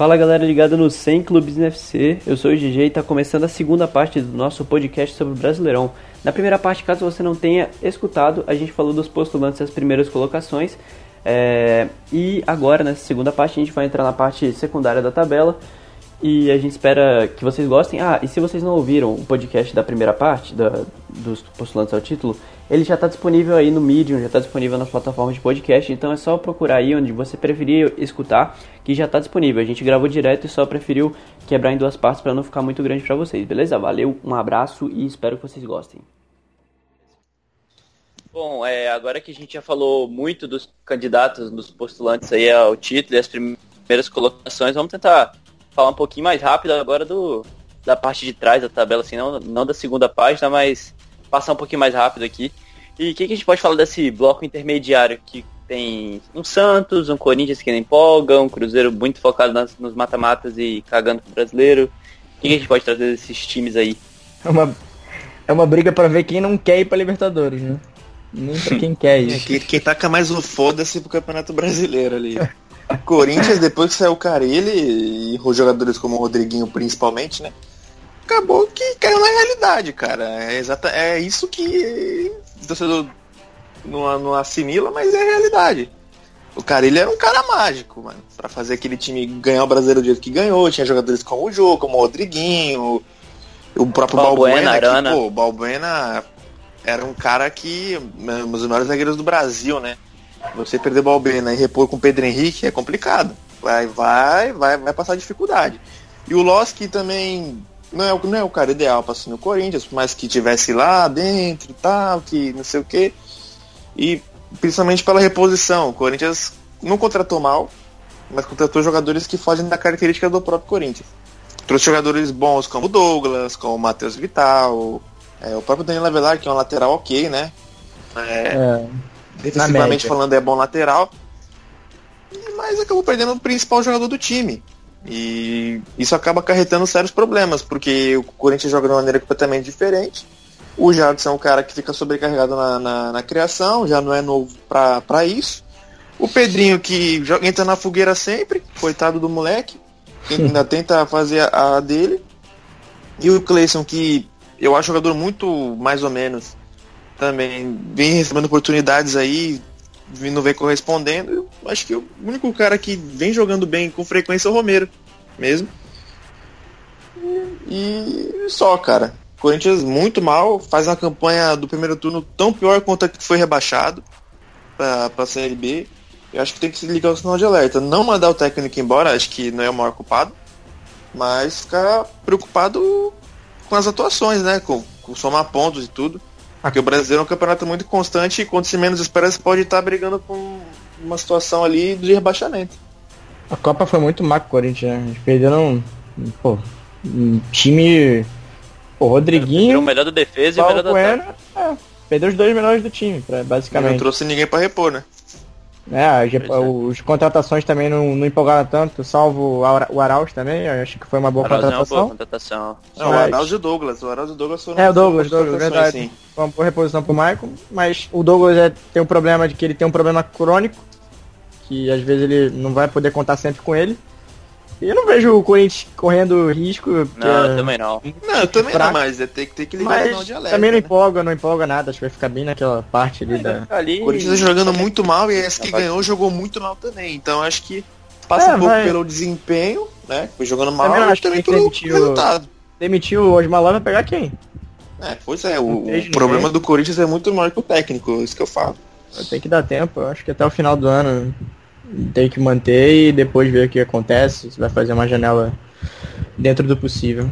Fala galera ligada no 100 Clubes NFC, eu sou o GG e está começando a segunda parte do nosso podcast sobre o Brasileirão. Na primeira parte, caso você não tenha escutado, a gente falou dos postulantes das primeiras colocações. É... E agora, nessa segunda parte, a gente vai entrar na parte secundária da tabela. E a gente espera que vocês gostem. Ah, e se vocês não ouviram o podcast da primeira parte, da, dos postulantes ao título, ele já está disponível aí no Medium, já está disponível nas plataformas de podcast. Então é só procurar aí onde você preferir escutar, que já está disponível. A gente gravou direto e só preferiu quebrar em duas partes para não ficar muito grande para vocês, beleza? Valeu, um abraço e espero que vocês gostem. Bom, é, agora que a gente já falou muito dos candidatos, dos postulantes aí ao título e as primeiras colocações, vamos tentar falar um pouquinho mais rápido agora do, da parte de trás da tabela, assim, não, não da segunda página, mas passar um pouquinho mais rápido aqui. E o que, que, a gente pode falar desse bloco intermediário que tem um Santos, um Corinthians que não empolga, um Cruzeiro muito focado nas, nos mata-matas e cagando pro brasileiro. O que, que, a gente pode trazer desses times aí? É uma, é uma briga para ver quem não quer ir pra Libertadores, né? Nem pra quem quer isso. É, quem, quem taca mais o foda-se pro Campeonato Brasileiro ali. Corinthians, depois que saiu o Carilli e os jogadores como o Rodriguinho principalmente, né? Acabou que caiu na realidade, cara. É, exata, é isso que o torcedor não, não assimila, mas é a realidade. O Carilli era um cara mágico, mano. Pra fazer aquele time ganhar o brasileiro do jeito que ganhou. Tinha jogadores como o Jô, como o Rodriguinho, o próprio Balbuena. Balbuena que, pô, o Balbuena era um cara que. Um dos maiores zagueiros do Brasil, né? Você perder Balbena e repor com Pedro Henrique é complicado. Vai, vai, vai, vai passar dificuldade. E o Loski também não é, não é o cara ideal para assumir o Corinthians, mas que tivesse lá dentro e tal, que não sei o quê. E principalmente pela reposição. O Corinthians não contratou mal, mas contratou jogadores que fogem da característica do próprio Corinthians. Trouxe jogadores bons como o Douglas, como o Matheus Vital, é, o próprio Daniel Avelar, que é um lateral ok, né? É, é. Defensivamente falando, é bom lateral. Mas acabou perdendo o principal jogador do time. E isso acaba acarretando sérios problemas, porque o Corinthians joga de uma maneira completamente diferente. O Jadson é um cara que fica sobrecarregado na, na, na criação, já não é novo para isso. O Pedrinho que joga, entra na fogueira sempre, coitado do moleque, que ainda tenta fazer a, a dele. E o Cleison que eu acho jogador muito mais ou menos também vem recebendo oportunidades aí, não vem correspondendo. Eu acho que o único cara que vem jogando bem com frequência é o Romero, mesmo. E só, cara. Corinthians muito mal, faz uma campanha do primeiro turno tão pior quanto a que foi rebaixado para a Série B. Eu acho que tem que se ligar o sinal de alerta. Não mandar o técnico embora, acho que não é o maior culpado, mas ficar preocupado com as atuações, né? Com, com somar pontos e tudo. Porque o brasileiro é um campeonato muito constante e quando se menos espera, você pode estar brigando com uma situação ali de rebaixamento. A Copa foi muito má com o Corinthians, né? Eles perderam pô, um time. Pô, Rodriguinho. O melhor da defesa e o melhor da Bueno, é, Perdeu os dois melhores do time, basicamente. Não trouxe ninguém para repor, né? É, as, é. os contratações também não, não empolgaram tanto, salvo o Arauz também, acho que foi uma boa Arauz contratação. É uma boa contratação. Não, mas... o Arauz e o Douglas, o Arauz e o Douglas foram É, o Douglas, Douglas, verdade. Sim. Foi uma boa reposição pro Michael, mas o Douglas é, tem um problema de que ele tem um problema crônico, que às vezes ele não vai poder contar sempre com ele. Eu não vejo o Corinthians correndo risco. Não, é... também não. Não, eu também fraco. não, mas é ter, ter que ligar mas de alerta. Também não né? empolga, não empolga nada, acho que vai ficar bem naquela parte ali da. Ali... O Corinthians tá jogando muito mal e esse que ganhou jogou muito mal também. Então acho que passa é, um pouco vai... pelo desempenho, né? Foi jogando mal também acho também pelo demitiu, resultado. Demitiu o Osmar vai pegar quem? É, pois é, o, o problema do Corinthians é muito maior que o técnico, isso que eu falo. Tem que dar tempo, eu acho que até o final do ano tem que manter e depois ver o que acontece, se vai fazer uma janela dentro do possível.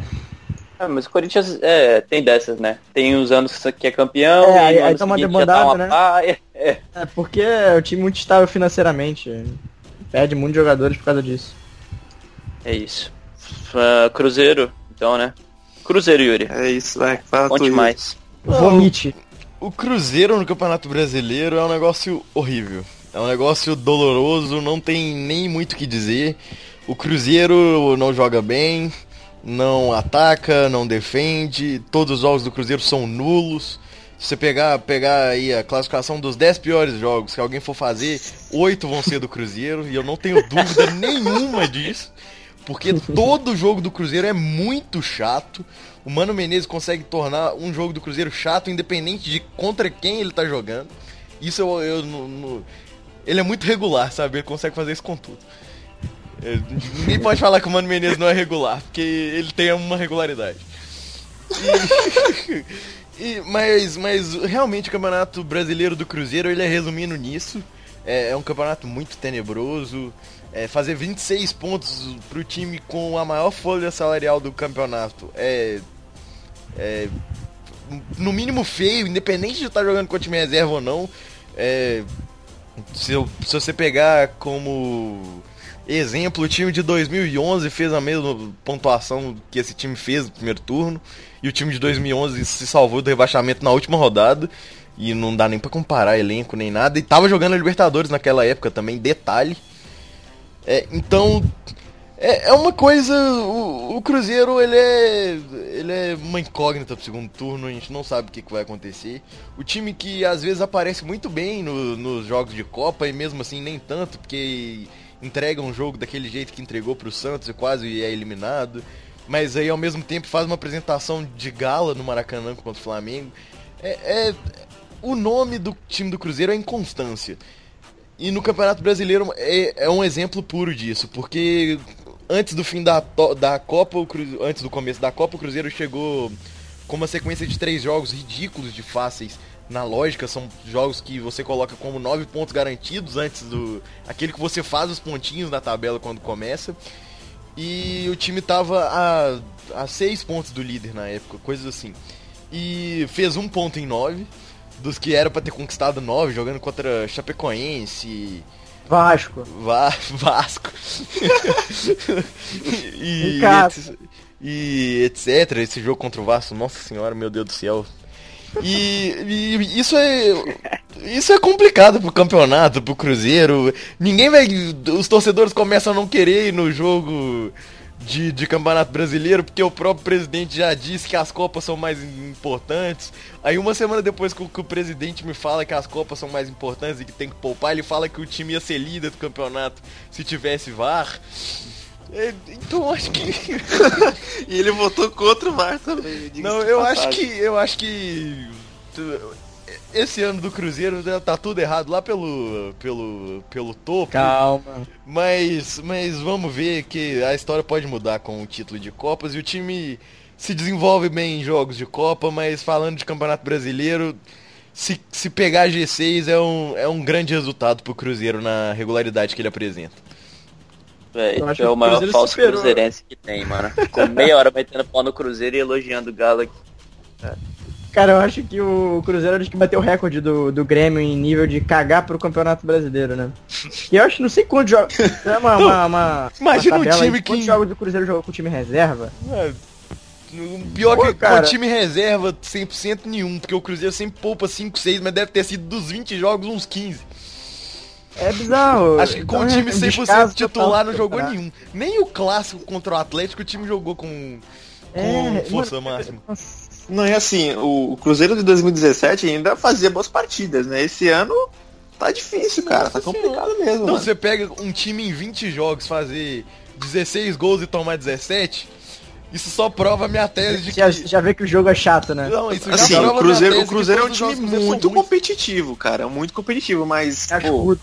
Ah, mas o Corinthians é, tem dessas, né? Tem os anos que é campeão, é, aí, aí tá uma demandada, tá uma né? Paia, é. é. porque é o time muito estável financeiramente. Perde muitos jogadores por causa disso. É isso. Uh, Cruzeiro, então, né? Cruzeiro, Yuri. É isso, vai. Fala Conte mais. Vomite. O Cruzeiro no Campeonato Brasileiro é um negócio horrível. É um negócio doloroso, não tem nem muito o que dizer. O Cruzeiro não joga bem, não ataca, não defende. Todos os jogos do Cruzeiro são nulos. Se você pegar, pegar aí a classificação dos 10 piores jogos que alguém for fazer, 8 vão ser do Cruzeiro. E eu não tenho dúvida nenhuma disso. porque todo jogo do Cruzeiro é muito chato. O Mano Menezes consegue tornar um jogo do Cruzeiro chato, independente de contra quem ele tá jogando. Isso eu, eu no- ele é muito regular, sabe? Ele consegue fazer isso com tudo. É, ninguém pode falar que o Mano Menezes não é regular, porque ele tem uma regularidade. E- e- mas, mas realmente o campeonato brasileiro do Cruzeiro ele é resumindo nisso. É, é um campeonato muito tenebroso. É, fazer 26 pontos pro time com a maior folha salarial do campeonato é, é no mínimo feio, independente de estar jogando com o time reserva ou não. É, se, eu- se você pegar como exemplo, o time de 2011 fez a mesma pontuação que esse time fez no primeiro turno. E o time de 2011 se salvou do rebaixamento na última rodada. E não dá nem pra comparar elenco nem nada. E tava jogando a Libertadores naquela época também, detalhe. É, então, é, é uma coisa. O, o Cruzeiro ele é, ele é uma incógnita pro segundo turno, a gente não sabe o que, que vai acontecer. O time que às vezes aparece muito bem no- nos jogos de Copa e mesmo assim nem tanto, porque entrega um jogo daquele jeito que entregou pro Santos e quase é eliminado. Mas aí ao mesmo tempo faz uma apresentação de gala no Maracanã contra o Flamengo. É, é- o nome do time do Cruzeiro é inconstância. E no Campeonato Brasileiro é, é um exemplo puro disso, porque antes do fim da, da Copa, o Cru- antes do começo da Copa, o Cruzeiro chegou com uma sequência de três jogos ridículos de fáceis. Na lógica, são jogos que você coloca como nove pontos garantidos antes do. aquele que você faz os pontinhos na tabela quando começa. E o time tava a, a seis pontos do líder na época, coisas assim. E fez um ponto em nove, dos que era pra ter conquistado nove, jogando contra Chapecoense, Vasco. Va Vasco. e, e etc. Esse jogo contra o Vasco, nossa senhora, meu Deus do céu. E, e isso é. Isso é complicado pro campeonato, pro Cruzeiro. Ninguém vai. Os torcedores começam a não querer ir no jogo de, de campeonato brasileiro, porque o próprio presidente já disse que as Copas são mais importantes. Aí uma semana depois que o, que o presidente me fala que as Copas são mais importantes e que tem que poupar, ele fala que o time ia ser líder do campeonato se tivesse VAR. É, Então acho que. E ele votou contra o VAR também. Não, eu acho passagem. que. Eu acho que. Esse ano do Cruzeiro já tá tudo errado lá pelo. pelo. pelo topo. Calma. Mas. Mas vamos ver que a história pode mudar com o título de Copas e o time se desenvolve bem em jogos de Copa, mas falando de Campeonato Brasileiro. Se, se pegar G6 é um, é um grande resultado pro Cruzeiro na regularidade que ele apresenta. Véi, é o o maior Cruzeiro falso superou. cruzeirense que tem, mano. Ficou meia hora metendo pau no Cruzeiro e elogiando o Galo aqui. Cara, eu acho que o Cruzeiro acho que bateu o recorde do, do Grêmio em nível de cagar pro Campeonato Brasileiro, né? E eu acho, não sei quantos jogos. É uma, uma, uma, Imagina uma um time quantos que- jogos do Cruzeiro jogou com o time reserva? É, Pior Pô, que cara. com o time reserva 100% nenhum, porque o Cruzeiro sempre poupa 5, 6, mas deve ter sido dos 20 jogos uns 15. É bizarro. Acho que com Então, o é time um 100% descaso titular não jogou nenhum. Nem o clássico contra o Atlético o time jogou com, com É, força mano, máxima. nossa. Não, é assim, o, o Cruzeiro de 2017 ainda fazia boas partidas, né? Esse ano tá difícil, cara. Tá complicado mesmo. Então mano. você pega um time em 20 jogos, fazer 16 gols e tomar 17, isso só prova a minha tese de que... Já, já vê que o jogo é chato, né? Não, isso já Assim, prova a o Cruzeiro, o Cruzeiro é um time muito competitivo, cara. Muito competitivo, mas Acho pô, puto.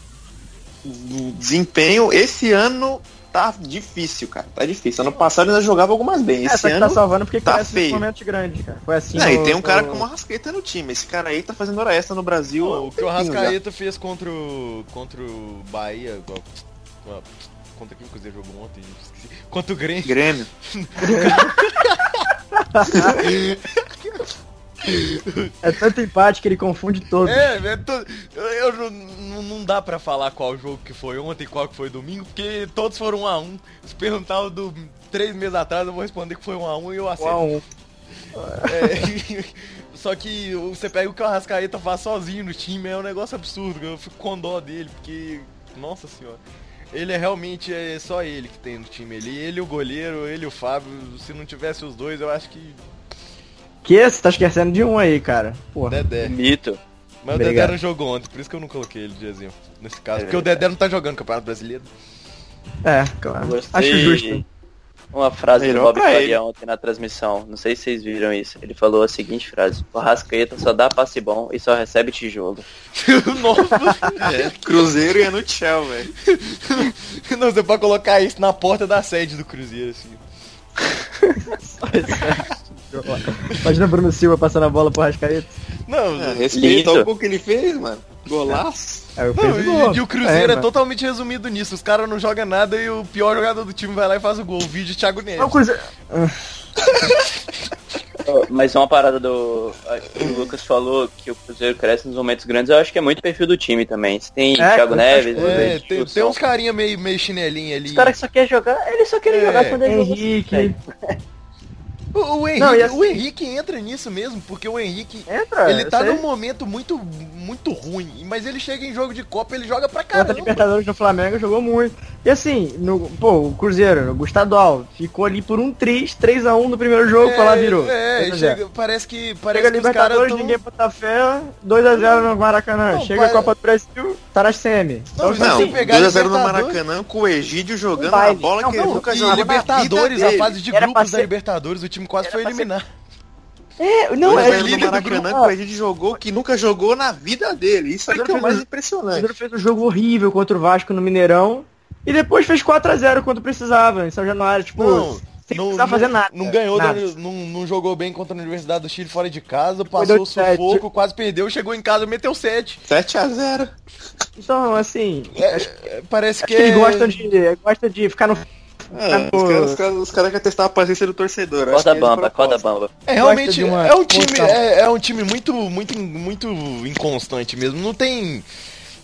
o desempenho esse ano tá difícil, cara. Tá difícil. Ano passado ainda jogava algumas bem. É, Esse só que ano. tá salvando porque tá cresce feio. momento grande, cara. Foi assim. Não, e tem um cara como o Arrascaeta no time. Esse cara aí tá fazendo hora extra no Brasil. O que o. Arrascaeta fez contra o, contra o Bahia. igual- igual- Contra quem o Cruzeiro jogou ontem? Esqueci. Contra o Grêmio. Grêmio. É tanto empate que ele confunde todos. É, é to- eu, eu não, não- dá pra falar qual jogo que foi ontem e qual que foi domingo, porque todos foram 1 a 1 Se perguntar o do três meses atrás, eu vou responder que foi 1 a 1 e eu Um acerto. um. É, só que você pega o que o Arrascaeta faz sozinho no time, é um negócio absurdo. Eu fico com dó dele, porque. Nossa senhora. Ele é realmente é só ele que tem no time ali. Ele, o goleiro, ele o Fábio. Se não tivesse os dois, eu acho que. Que você tá esquecendo de um aí, cara. Porra. Dedé. Mito. Mas o Obrigado. Dedé não jogou ontem, por isso que eu não coloquei ele de exemplo nesse caso. É porque o Dedé não tá jogando Campeonato Brasileiro. É, claro. Gostei. Acho justo. uma frase Melhor do Bob. Faria ontem na transmissão. Não sei se vocês viram isso. Ele falou a seguinte frase: O Rascaeta só dá passe bom e só recebe tijolo. Nossa, É, Cruzeiro e é no Shell, velho. não, você pode colocar isso na porta da sede do Cruzeiro, assim. Imagina Bruno Silva passando a bola pro Rascaeta. Não, É, respeita o gol que ele fez, mano. Golaço. Eu não, gol. e, e o Cruzeiro é, mano. totalmente resumido nisso. Os caras não jogam nada e o pior jogador do time vai lá e faz o gol. O vídeo Thiago Neves. Não, o Cruzeiro... Mas uma parada do. que O Lucas falou que o Cruzeiro cresce nos momentos grandes, eu acho que é muito perfil do time também. Você tem É, Thiago Neves, acho- É, tem, tem uns carinha meio, meio chinelinho ali. Os caras que só querem jogar, eles só querem É, jogar quando ele Henrique... O, o Henrique, Não, assim- o Henrique entra nisso mesmo, porque o Henrique Entra, ele tá sei. num momento muito, muito ruim, mas ele chega em jogo de Copa ele joga pra Contra a caramba. Libertadores no Flamengo jogou muito. E assim, no, pô, o Cruzeiro, o estadual, ficou ali por um 3, 3x1 no primeiro jogo, foi lá virou. É, 3 a 0. chega, parece que Chega parece a que os caras Libertadores, tão... ninguém bota fé, 2x0 no Maracanã. Não, Chega pare- a Copa do Brasil, tá na semi. Não, Então, Não, pegar 2x0 no Maracanã com o Egídio jogando Um uma bola Não, que não, ele nunca jogou Libertadores, a fase de grupos da Libertadores, o time quase Era foi pra ser- eliminar. É, não, é a líder no do grupo. que o Egídio jogou que nunca jogou na vida dele. Isso aí que é o mais O impressionante. Cruzeiro fez um jogo horrível contra o Vasco no Mineirão. E depois fez 4x0 quando precisava, em São Januário, tipo, Não, sem não, precisar não- fazer nada. Não ganhou, da- nada. não, não jogou bem contra a Universidade do Chile fora de casa, passou o sufoco, quase perdeu, chegou em casa, meteu 7. 7x0. Então, assim, É, parece acho que que eles é- gostam de, gostam de ficar no... É, os caras os caras querem testar a paciência do torcedor. Corda é bamba, corda bamba. É realmente é um time é, é um time muito muito muito inconstante mesmo. Não tem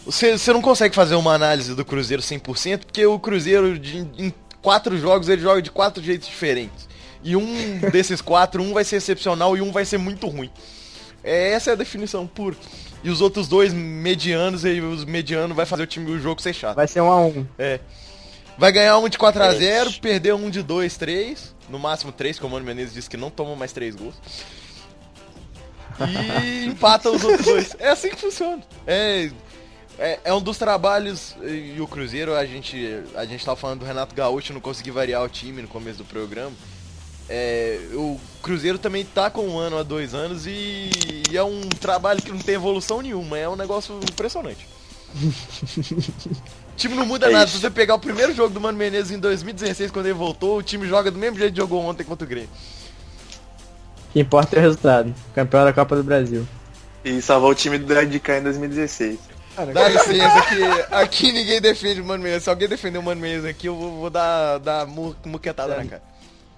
você, você não consegue fazer uma análise do Cruzeiro 100%, porque o Cruzeiro de- em quatro jogos ele joga de quatro jeitos diferentes. E um desses quatro, um vai ser excepcional e um vai ser muito ruim. É, essa é a definição pura. E os outros dois medianos, e os medianos vai fazer o time o jogo ser chato. Vai ser 1x1. É. Vai ganhar um de 4x0, perder um de 2, 3. No máximo 3, como o Mano Menezes disse que não toma mais 3 gols. E empata os outros dois. É assim que funciona. É, é, é um dos trabalhos. E o Cruzeiro, a gente, a gente tava falando do Renato Gaúcho, não consegui variar o time no começo do programa. É, o Cruzeiro também tá com um ano a dois anos e, e é um trabalho que não tem evolução nenhuma. É um negócio impressionante. O time não muda É nada. isso. Se você pegar o primeiro jogo do Mano Menezes em 2016, quando ele voltou, o time joga do mesmo jeito que jogou ontem contra o Grêmio. O que importa é o resultado. Campeão da Copa do Brasil. E salvou o time do cá em 2016. Dá licença que aqui ninguém defende o Mano Menezes. Se alguém defender o Mano Menezes aqui, eu vou, vou dar, dar mu- muquetada na cara.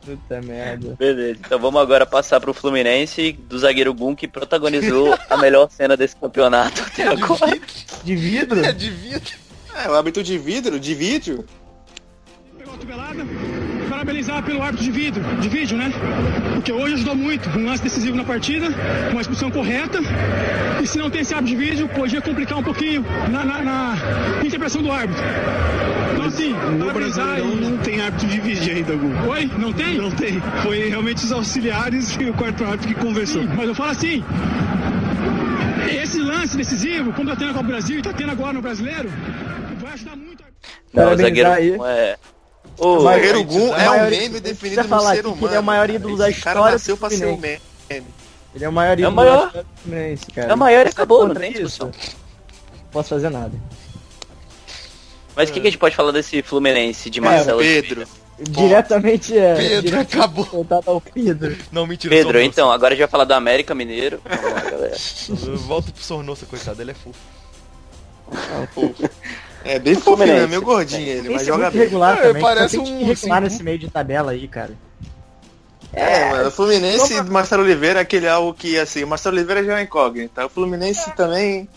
Puta merda. Beleza, então vamos agora passar pro Fluminense, do zagueiro Gum, que protagonizou a melhor cena desse campeonato até agora. De vidro? É de vidro. É, o hábito de vidro, de vídeo. Pegou a cotovelada, parabenizar pelo árbitro de vidro, de vídeo, né? Porque hoje ajudou muito, um lance decisivo na partida, uma expulsão correta. E se não tem esse árbitro de vídeo, podia complicar um pouquinho na, na- na interpretação do árbitro. Então assim, parabenizar e... não tem árbitro de vídeo ainda, Gu. Oi? Não tem? Não tem. Foi realmente os auxiliares e o quarto árbitro que conversou. Sim, mas eu falo assim, esse lance decisivo, como tá tendo na Copa do Brasil e tá tendo agora no Brasileiro, vai ajudar muito. a- Não, o zagueiro aí. É. Ô, O Mas- zagueiro Gum a é um meme definido precisa no falar ser humano. ele é o maior cara. ídolo da Esse cara história nasceu do pra ser um meme. Ele é o maior É o ídolo maior. da história Fluminense, cara. É o maior e Você acabou, não tem isso? discussão. Não posso fazer nada. Mas o que, que a gente pode falar desse Fluminense de Marcelo? Pedro. Diretamente é. Pedro, diretamente acabou. voltado ao Pedro. Não, mentira. Pedro, então, agora a gente vai falar do América Mineiro. Vamos lá, galera. Volta pro Sornosa, coitado, ele é fofo. É bem fofinho, Fluminense. é meio gordinho ele, mas é joga bem. regular É, também. parece um ursinho. nesse meio de tabela aí, cara. É, mano, o Fluminense do Marcelo Oliveira é aquele algo que, assim, o Marcelo Oliveira já é uma incógnita. O Fluminense também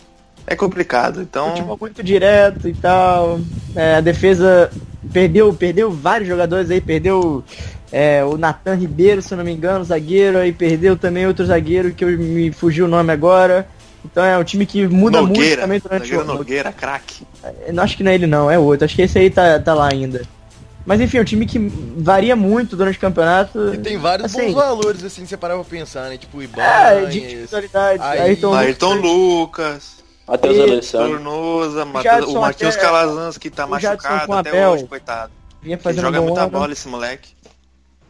é complicado, então... Futebol muito direto e tal. É, a defesa perdeu, perdeu vários jogadores aí, perdeu é, o Natan Ribeiro, se eu não me engano, zagueiro, aí perdeu também outro zagueiro que eu, me fugiu o nome agora. Então é um time que muda muito Nogueira, também durante zagueiro o Nogueira, craque. Eu não acho que não é ele não, é outro. Acho que esse aí tá, tá lá ainda. Mas enfim, é um time que varia muito durante o campeonato. E tem vários assim, bons valores, assim, se você parar pra pensar, né? Tipo, É, Ibanez, de individualidade. Aí- Ayrton, Ayrton Lucas, Matheus Alessandro. Tornosa, Matheus- Jadson o Matheus Calazans que tá machucado com até Abel. hoje, coitado. vinha Ele joga muita bola esse moleque.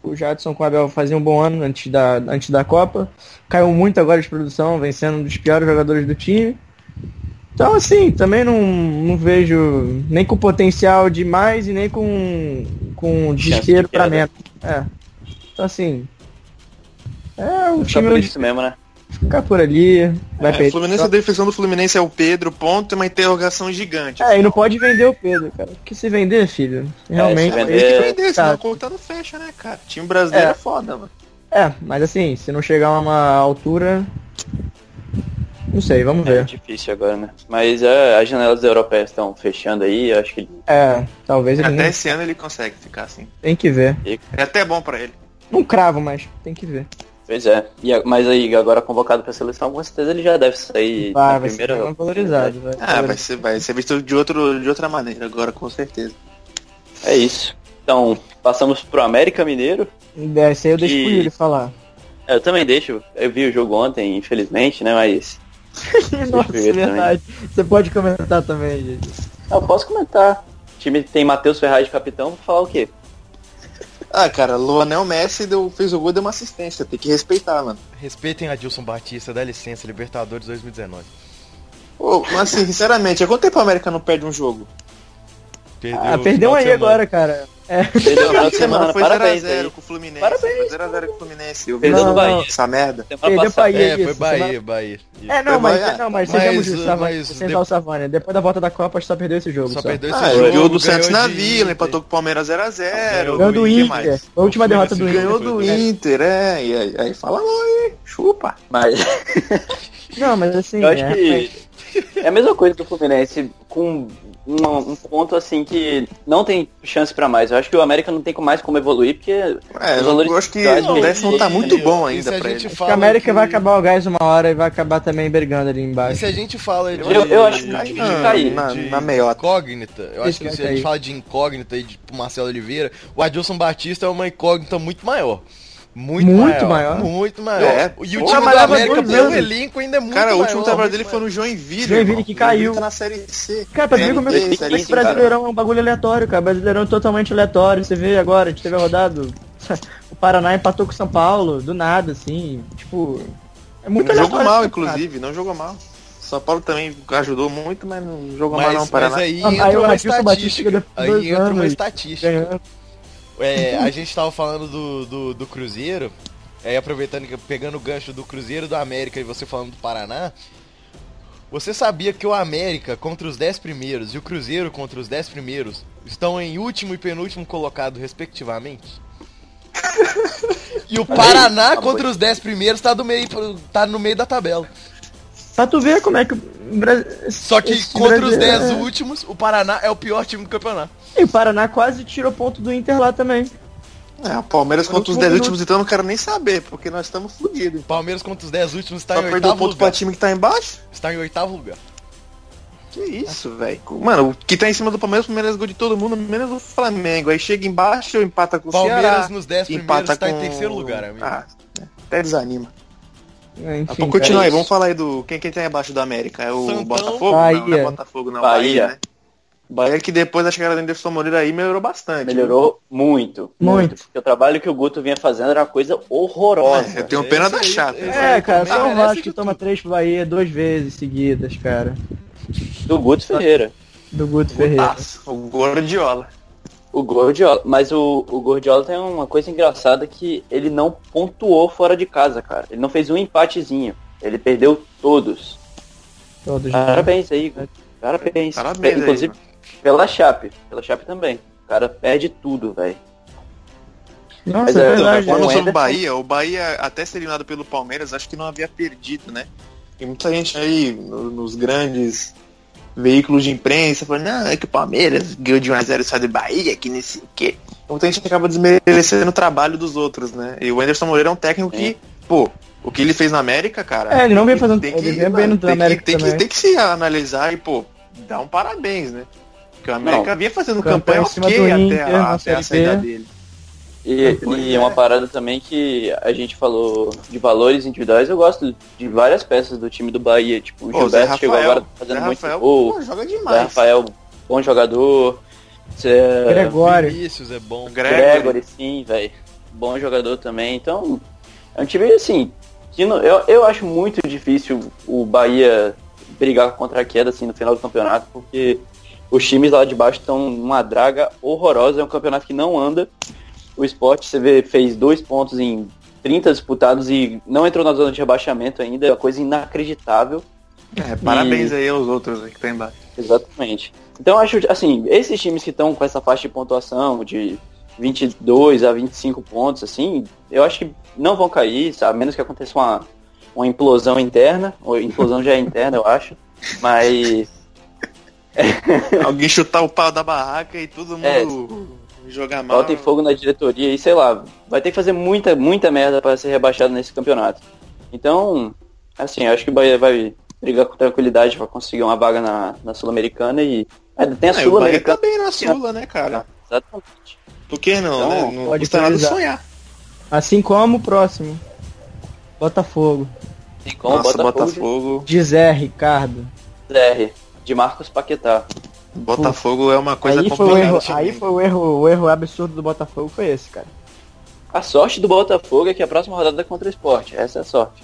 O Jadson com o Abel fazia um bom ano antes da, antes da Copa. Caiu muito agora de produção, vem sendo um dos piores jogadores do time. Então, assim, também não, não vejo nem com potencial demais e nem com, com desespero para menos. É. Então, assim. É o time. Por isso mesmo, né? Ficar por ali. Vai é, perder. Fluminense, a defensão do Fluminense é o Pedro, ponto, é uma interrogação gigante. É, e não pode vender o Pedro, cara. Porque se vender, filho, realmente. É, se vender, tem que vender, senão a conta não fecha, né, cara? time brasileiro é, é foda, mano. É, mas assim, se não chegar a uma altura. Não sei, vamos é ver. É difícil agora, né? Mas é, as janelas europeias estão fechando aí, acho que. É, talvez ele. Até nem... esse ano ele consegue ficar assim. Tem que ver. É até bom pra ele. Não cravo, mas tem que ver. Pois é. E, mas aí, agora convocado pra seleção, com certeza ele já deve sair vai, na vai primeira. Ser valorizado, vai. Ah, vai ser, vai ser visto de, outro, de outra maneira agora, com certeza. É isso. Então, passamos pro América Mineiro. Esse aí eu deixo pro Yuri falar. É, eu também deixo. Eu vi o jogo ontem, infelizmente, né? Mas. Nossa, verdade. Também. Você pode comentar também, gente. Eu posso comentar. O time tem Matheus Ferraz de capitão, vou falar o quê? Ah, cara, Luanel Messi deu, fez o gol e deu uma assistência. Tem que respeitar, mano. Respeitem a Dilson Batista, dá licença, Libertadores 2019. Pô, mas assim, sinceramente, há quanto tempo a América não perde um jogo? Perdeu ah, perdeu aí agora, cara. É. Perdeu a semana, foi 0x0 com o Fluminense. Parabéns. Foi 0x0 com o Fluminense. Eu perdeu do Bahia. Essa merda. Perdeu Bahia. É, foi Bahia, Bahia. É, não, mas, Bahia. não, mas, mas sejamos justos, mas, sem o Savani. Depois da volta da Copa, só perdeu esse jogo. Só, só. perdeu esse ah, jogo. Ganhou do Santos na Vila, empatou com o Palmeiras 0x0. Ganhou do Inter. A última derrota do Inter. Ganhou do Inter, é. E aí, aí fala aí, chupa. Mas. Não, mas assim. Eu acho que. É a mesma coisa do Fluminense com um, um, ponto assim que não tem chance para mais. Eu acho que o América não tem mais como evoluir, porque é, os valores eu acho que o décimo tá muito bom ainda pra ele. Acho que a América que... vai acabar o gás uma hora e vai acabar também brigando ali embaixo. E se a gente fala de... Eu, eu acho que vai cair. Na, na meiota. Incógnita. Eu acho que se a gente fala de incógnita e de Marcelo Oliveira, o Adilson Batista é uma incógnita muito maior. Muito, muito maior, maior, Muito maior. É. E o time do América, pelo elenco, ainda é muito Cara, o último trabalho dele foi no Joinville. Joinville que caiu. Tá na Série C. Cara, pra ver como é que esse Brasileirão é um bagulho aleatório, cara. Brasileirão é totalmente aleatório. Você vê agora, a gente teve a rodada. o Paraná empatou com o São Paulo, do nada, assim. Tipo. É muito não jogou mal, inclusive, não jogou mal. São Paulo também ajudou muito, mas não jogou mal não, Paraná. Mas aí entra aí uma estatística. Aí entra uma estatística. É, a gente tava falando do, do, do Cruzeiro, aí aproveitando, pegando o gancho do Cruzeiro do América e você falando do Paraná, você sabia que o América contra os 10 primeiros e o Cruzeiro contra os 10 primeiros estão em último e penúltimo colocado, respectivamente? e o Paraná contra os 10 primeiros tá, do meio, tá no meio da tabela. Pra tu ver como é que Brasil. Só que contra os 10 é... últimos, o Paraná é o pior time do campeonato. E o Paraná quase tirou ponto do Inter lá também. É, o Palmeiras contra os 10 últimos então eu não quero nem saber, porque nós estamos fodidos. Palmeiras contra os 10 últimos está Só em oitavo ponto lugar. pra time que tá embaixo? Está em oitavo lugar. Que isso, velho. Mano, o que tá em cima do Palmeiras, o Palmeiras gol de todo mundo, menos o Flamengo. Aí chega embaixo, empata com o Palmeiras Ceará. nos 10 primeiros está com... em terceiro lugar, amigo. Ah, até desanima. É, enfim, vamos continuar aí, vamos falar aí do. Quem, quem tem abaixo da América? É o Santão, Botafogo? Bahia. Não, não é Botafogo, não. Bahia. Bahia, né? Bahia que depois da chegada do Anderson Moreira aí melhorou bastante. Melhorou muito, muito. Porque o trabalho que o Guto vinha fazendo era uma coisa horrorosa. É, eu tenho pena da chata. É, cara, só o Vasco que toma três pro Bahia duas vezes seguidas, cara. Do Guto Ferreira. Do Guto Ferreira. O Gordiola. O Gordiola, mas o, o Gordiola tem uma coisa engraçada que ele não pontuou fora de casa, cara. Ele não fez um empatezinho. Ele perdeu todos. Todos. Parabéns aí, Parabéns. Parabéns Inclusive aí, pela Chape. Pela Chape também. O cara perde tudo, velho. Nossa, Mas é é, verdade. Sobre o Anderson- Bahia, o Bahia até ser eliminado pelo Palmeiras, acho que não havia perdido, né? Tem muita gente aí no- nos grandes veículos de imprensa falando, não, é que o Palmeiras ganhou de 1x0 só de Bahia, que nesse quê. Muita gente acaba desmerecendo o trabalho dos outros, né? E o Anderson Moreira é um técnico que, pô, o que ele fez na América, cara. É, ele não vem fazendo. tem Ele que, bem no tem que- América tem que, tem que se analisar e, pô, dar um parabéns, né? Porque o América vinha fazendo Campanha ok até, a, até a saída dele. E, e é. uma parada também que a gente falou de valores individuais, eu gosto de várias peças do time do Bahia. Tipo, o Pô, Gilberto Zé chegou Rafael, agora fazendo Zé muito Rafael, gol. pô, joga Zé demais. Rafael, bom jogador. Zé... Gregório. Vinícius é bom. Gregory, sim, velho. bom jogador também. Então, é um time assim. Que não, eu, eu acho muito difícil o Bahia brigar contra a queda assim no final do campeonato, porque os times lá de baixo estão numa draga horrorosa. É um campeonato que não anda. O esporte, você vê, fez dois pontos em 30 disputados e não entrou na zona de rebaixamento ainda. É uma coisa inacreditável. É, parabéns e... aí aos outros que estão embaixo. Exatamente. Então eu acho, assim, esses times que estão com essa faixa de pontuação de 22 a 25 pontos, assim, eu acho que não vão cair, a menos que aconteça uma, uma implosão interna, ou implosão já é interna, eu acho, mas... Alguém chutar o pau da barraca e todo é. mundo é, jogar mal. Bota fogo na diretoria e sei lá, vai ter que fazer muita, muita merda para ser rebaixado nesse campeonato. Então, assim, eu acho que o Bahia vai brigar com tranquilidade para conseguir uma vaga na, na Sul-Americana e. É, tem a é, Sul-Americana. também na Sula, né, cara? Exatamente. Por que não, então, né? Não pode custa nada sonhar. Assim como o próximo. Botafogo. Assim como Nossa, Botafogo. Botafogo. De Zé Ricardo. Zé, de Marcos Paquetá. Botafogo é uma coisa aí complicada. Foi erro, aí foi o erro, o erro absurdo do Botafogo foi esse, cara. A sorte do Botafogo é que a próxima rodada é contra o esporte. Essa é a sorte.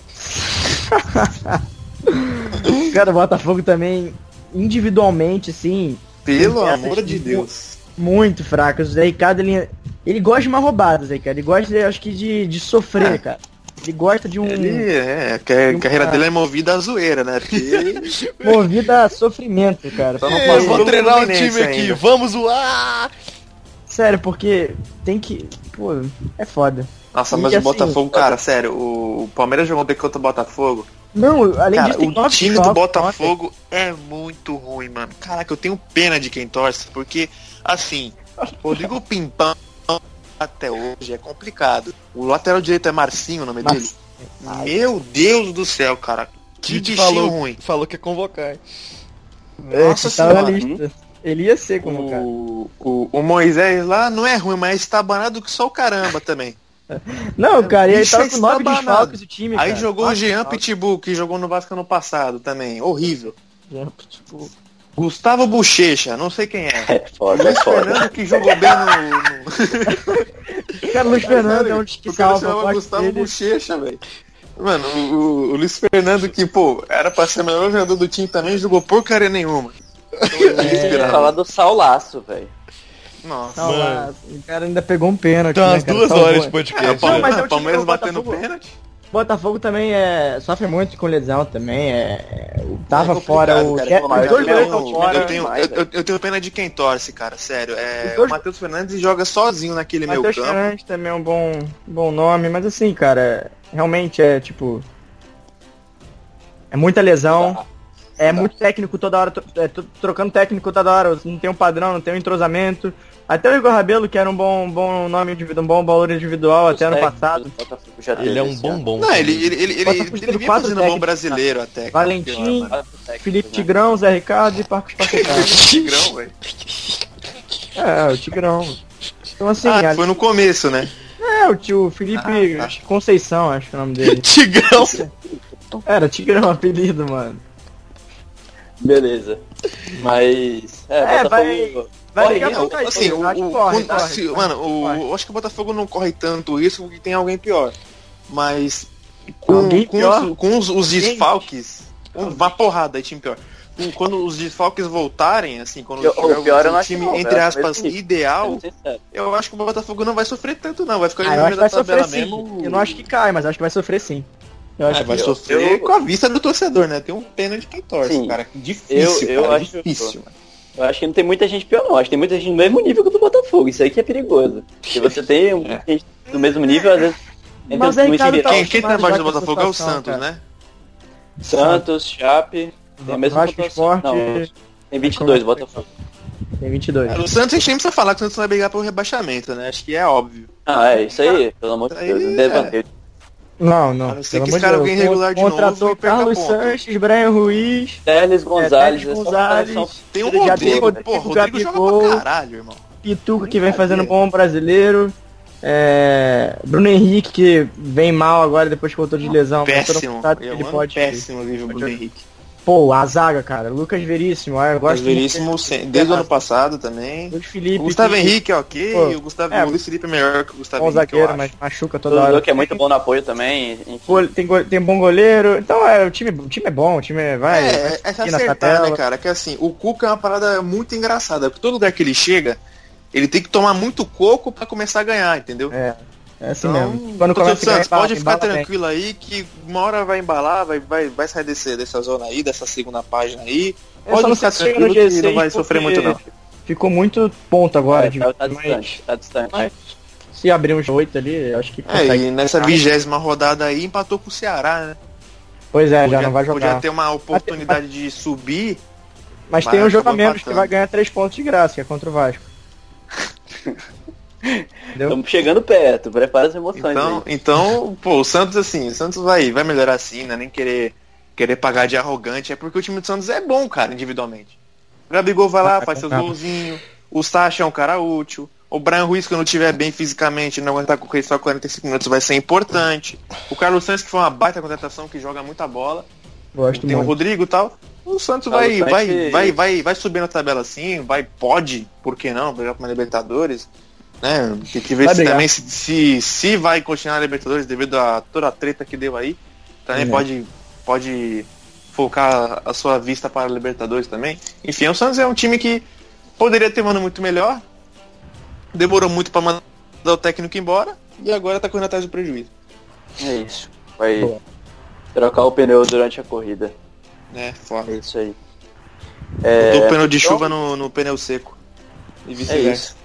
cara, o Botafogo também, individualmente, assim. Pelo amor de Deus. Muito fraco. O Zé Ricardo, ele, ele gosta de uma roubada, Zé Ricardo. Ele gosta, acho que, de, de sofrer, é. cara. Ele gosta de um. Ele é, a carreira dele é movida a zoeira, né? Porque... movida a sofrimento, cara. Só não é, vamos treinar o time aqui, ainda. vamos zoar! Sério, porque tem que. Pô, é foda. Nossa, mas o assim, Botafogo, cara, sério, o Palmeiras jogou bem contra o Botafogo. Não, além cara, disso, o time do Botafogo é muito ruim, mano. Caraca, eu tenho pena de quem torce, porque, assim, Rodrigo Pimpão até hoje é complicado. O lateral direito é Marcinho, o nome Mar... dele. Ai, Meu Deus do céu, cara. Que bichinho falou, ruim. Falou que é convocar. Nossa senhora. Na lista. Ele ia ser convocado. O, o, o Moisés lá não é ruim, mas está banado que só o caramba também. Não, cara, e aí tava com nove desfalques do time, Aí cara. jogou o Jean Pitbull, que jogou no Vasco ano passado também. Horrível. Jean Pitbull. Gustavo Bochecha, não sei quem é. É foda, Luiz é foda. Fernando que jogou bem no. no... cara, Luiz Fernando é um que salva. Gustavo dele. Bochecha, velho. Mano, o, o, o, Luiz Fernando, que, pô, era pra ser o melhor jogador do time também, jogou porcaria nenhuma. É, falar do Saulaço, velho. Nossa. Saulaço. O cara ainda pegou um pênalti. Então, né, as duas horas de podcast. É, o Palmeiras, é, Palmeiras batendo pênalti. Botafogo também é, sofre muito com lesão também. É, é tava é fora o. Cara, os dois eu, fora. Eu tenho, eu, eu, tenho pena de quem torce, cara, sério. É, dois... O Matheus Fernandes joga sozinho naquele Mateus meio campo. Matheus Fernandes também é um bom, bom nome, mas assim, cara, realmente é tipo. É muita lesão. É muito técnico toda hora, é, trocando técnico toda hora, não tem um padrão, não tem um entrosamento. Até o Igor Rabelo, que era um bom, bom nome individual, um bom valor individual até ano passado. Ele é um bombom. Não, ele, ele, ele, ele, ele vinha fazendo um bom brasileiro até. Valentim, Felipe Tigrão, Zé Ricardo e Marcos Paquetá. Tigrão, velho. É, o Tigrão. Então assim. Ah, ali... foi no começo, né? É, o tio Felipe ah, tá. Conceição, acho que é o nome dele. Tigrão! Era, Tigrão, apelido, mano. Beleza. Mas. É, é vai. Vai não, assim, o, o, corre, corre, se, corre, mano, o, eu acho que o Botafogo não corre tanto isso porque tem alguém pior. Mas com, alguém com, pior? Os, com os, os desfalques, uma porrada aí, time pior. Quando os desfalques voltarem, assim, quando eu, o pior um time, não, entre aspas, ideal, eu acho que o Botafogo não vai sofrer tanto, não. Vai ficar ah, no vai sofrer mesmo. Sim. Eu não acho que cai, mas acho que vai sofrer sim. Eu acho é, vai sofrer eu... com a vista do torcedor, né? Tem um pena de quem torce, sim. cara. Difícil, eu, eu cara, acho difícil, mano. Eu acho que não tem muita gente pior, não. Acho que tem muita gente no mesmo nível que o do Botafogo. Isso aí que é perigoso. Se você tem é. gente do mesmo nível, às vezes. Mas é quem, quem, quem tá abaixo do Botafogo é o Santos, cara. né? Santos, Chape. Tem a mesma. Não, tem 22 o Botafogo. Tem 22. o Santos a gente nem precisa falar que o Santos vai brigar pelo rebaixamento, né? Acho que é óbvio. Ah, é isso aí. Pelo amor de Deus. É. Não, não. A não ser que esse cara alguém regular de Contratou novo Carlos Sanches, Brian Ruiz, Teles Gonzalez. É, Gonzalez. Tem um Rodrigo, pô, Rodrigo joga pra caralho, irmão. Pituca que vem fazendo bom brasileiro. É, Bruno Henrique que vem mal agora depois que voltou de lesão. Péssimo. Ele pode, péssimo nível Bruno Henrique. Pô, a zaga, cara. Lucas Veríssimo. Eu Lucas gosto Veríssimo, muito. sem- desde o ano passado também. Luiz Felipe. O Gustavo que- Henrique é ok, Pô, o Gustavo é, o Luiz Felipe é melhor que o Gustavo Bom Henrique, eu zagueiro, acho. mas machuca O toda hora. Dudu que é muito bom no apoio também. Gole- Tem, go- tem bom goleiro. Então, é, o time, o time é bom, o time é- vai. É, é, é se acertar, tabela. né, cara? Que assim, o Cuca é uma parada muito engraçada. Porque todo lugar que ele chega, ele tem que tomar muito coco pra começar a ganhar, entendeu? É, é assim Então, mesmo. Quando começa Santos, pode embala ficar bem. tranquilo aí que uma hora vai embalar, vai, vai, vai sair desse, dessa zona aí, dessa segunda página aí. Eu Pode não ficar tranquilo que G6 não vai sofrer muito não. Ficou muito ponto agora. É, de- tá, tá mas, distante, tá distante. mas se abrir uns oito ali, eu acho que É, consegue. e nessa vigésima rodada aí empatou com o Ceará, né? Pois é, já Podia- não vai Podia jogar. ter uma oportunidade de subir. Mas mas tem um jogo a menos que empatando. vai ganhar três pontos de graça, que é contra o Vasco. Estamos chegando perto, prepara as emoções Então, aí. então, pô, o Santos assim, o Santos vai, vai melhorar assim, né? Nem querer, querer pagar de arrogante, é porque o time do Santos é bom, cara, individualmente. O Gabigol vai lá, Ah, faz seus golzinhos, o Sacha é um cara útil, o Brian Ruiz, quando estiver bem fisicamente, não aguentar correr só 45 minutos, vai ser importante. O Carlos Santos, que foi uma baita contratação, que joga muita bola. Gosto Tem o muito. Rodrigo e tal. O Santos Carlos vai, vai, vai, vai, vai subir na tabela assim, vai, pode, por que não, brigar pra uma Libertadores. Né? Tem que ver Vai se brigar. também se, se, se vai continuar na Libertadores devido a toda a treta que deu aí. Também É. pode, pode focar a sua vista para a Libertadores também. Enfim, o Santos é um time que poderia ter um ano muito melhor. Demorou muito para mandar o técnico embora e agora tá correndo atrás do prejuízo. É isso. Vai Boa. trocar o pneu durante a corrida. É, foda. É isso aí. Botou o É, pneu de então- chuva no, no pneu seco. E É vice-versa. isso.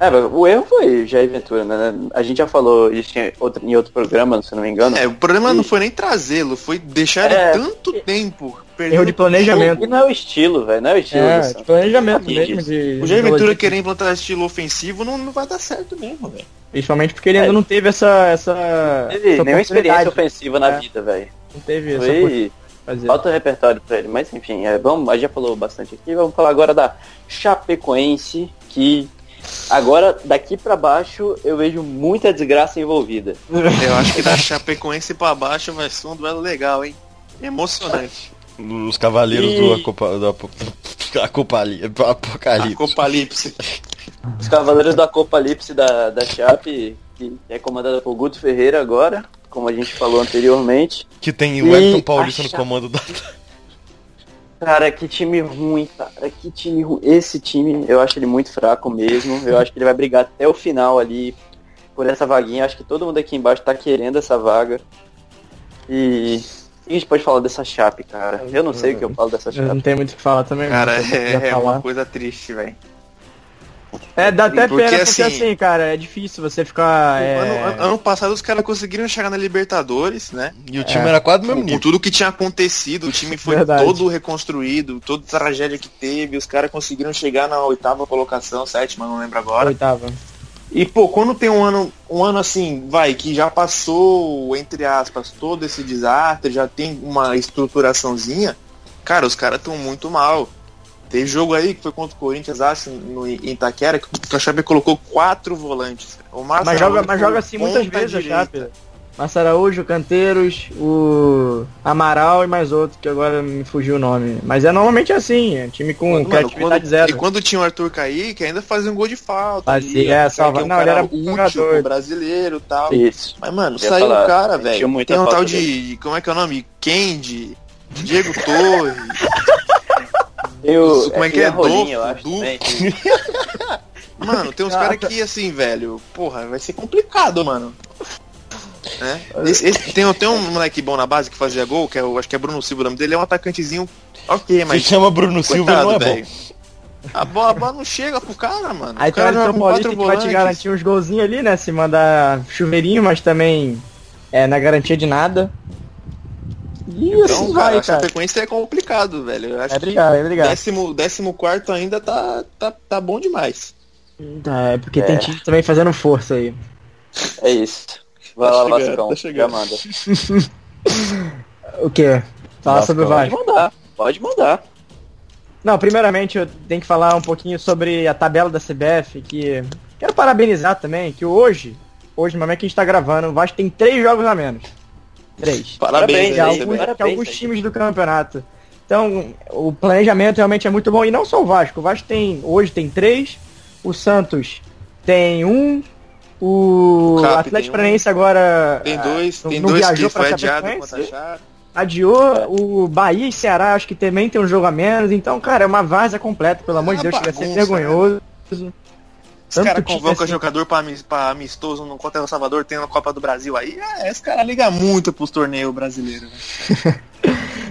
É, mas o erro foi Jair Ventura, né? A gente já falou isso em outro, em outro programa, se não me engano. É, o problema não E- foi nem trazê-lo, foi deixar É, ele tanto tempo perdendo Erro de planejamento. E não é o estilo, velho. Não é o estilo É, de planejamento mesmo. De, O Jair Ventura querer implantar estilo ofensivo não, não vai dar certo mesmo, velho. Principalmente porque ele ainda É. não teve essa. essa, Não teve essa nenhuma experiência oportunidade. ofensiva na É. vida, velho. Não teve oportunidade Foi fazer. falta repertório pra ele. Mas enfim, é, vamos, a gente já falou bastante aqui. Vamos falar agora da Chapecoense, que agora daqui pra baixo eu vejo muita desgraça envolvida. Eu acho que da Chapecoense pra baixo vai ser um duelo legal, hein? Emocionante. Os cavaleiros E- do Acopa, do Apo- Acopali- Apocalipse. Apocalipse. Os Cavaleiros da Copalipse da, da Chape, que é comandada por Guto Ferreira agora, como a gente falou anteriormente. Que tem E o Wellington Paulista no comando da. Cara, que time ruim, cara. Que time ruim. Esse time, eu acho ele muito fraco mesmo. Eu acho que ele vai brigar até o final ali por essa vaguinha. Acho que todo mundo aqui embaixo tá querendo essa vaga. E. O que a gente pode falar dessa Chape, cara? Eu não sei o que eu falo dessa Eu não Chape. tenho muito o que falar também. Cara, é, é uma coisa triste, velho. É, dá até Porque, pena porque assim, assim, cara, é difícil você ficar. é, Ano, ano passado os caras conseguiram chegar na Libertadores, né? E o time era quase do mesmo Com, com nível. tudo que tinha acontecido, o time foi Verdade. todo reconstruído, toda a tragédia que teve, os caras conseguiram chegar na oitava colocação, sétima, não lembro agora. Oitava. E pô, quando tem um ano, um ano assim, vai, que já passou, entre aspas, todo esse desastre, já tem uma estruturaçãozinha, cara, os caras estão muito mal. Teve jogo aí que foi contra o Corinthians, acho, no em Itaquera, que o Chape colocou quatro volantes. O Mas joga, mas joga assim muitas vezes. Chape. Márcio Araújo, Canteiros, o Amaral e mais outro, que agora me fugiu o nome. Mas é normalmente assim, é time com Mano, criatividade quando, zero. E quando tinha o Arthur Kaique, ainda fazia um gol de falta. Fazia, ali, é, cara salva- é um não, ele era útil brasileiro e tal. Isso. Mas, mano, Ia saiu falar, o cara, velho. Tem um tal de. Como é que é o nome? Kendi, Diego Torres. O, Como é que e é? Rolinha, eu acho também. Mano, tem uns caras que, assim, velho, porra, vai ser complicado, mano. Né? Esse- esse- tem, tem um moleque bom na base que fazia gol, que é acho que é Bruno Silva, o nome dele é um atacantezinho ok, Se mas. chama Bruno Silva, coitado, não é velho. bom. A bola, a bola não chega pro cara, mano. Aí o tem o cara com quatro que vai te garantir uns golzinhos ali, né? Se mandar chuveirinho, mas também é na garantia de nada. E Então, assim cara, vai, a cara. Chapecoense é complicado, velho. Eu acho É brigar, é que brigar. décimo, décimo quarto ainda tá, tá, tá bom demais. Tá, é porque É. tem time também fazendo força aí. É isso. Vai Tá lá, chegando, Vascão. tá chegando. manda. O quê? Fala sobre o Pode Vasco. mandar. Pode mandar. Não, primeiramente eu tenho que falar um pouquinho sobre a tabela da CBF, que quero parabenizar também, que hoje, hoje no momento que a gente tá gravando, o Vasco tem três jogos a menos. Três. Parabéns, De alguns, de Parabéns, alguns times do campeonato. Então, o planejamento realmente é muito bom. E não só o Vasco. O Vasco tem, hoje tem três. O Santos tem um. O, O Atlético tem um. Paranaense agora Tem ah, dois, não- tem não dois viajou que foi adiado. Adiou o Bahia e Ceará, acho que também tem um jogo a menos. Então, cara, é uma vaza completa, pelo amor de Deus, chega a ser bagunça, vergonhoso. Os caras convocam assim. jogador pra, pra amistoso no contra o Salvador, tem na Copa do Brasil aí. Ah, esse cara liga muito pros torneios brasileiros. né?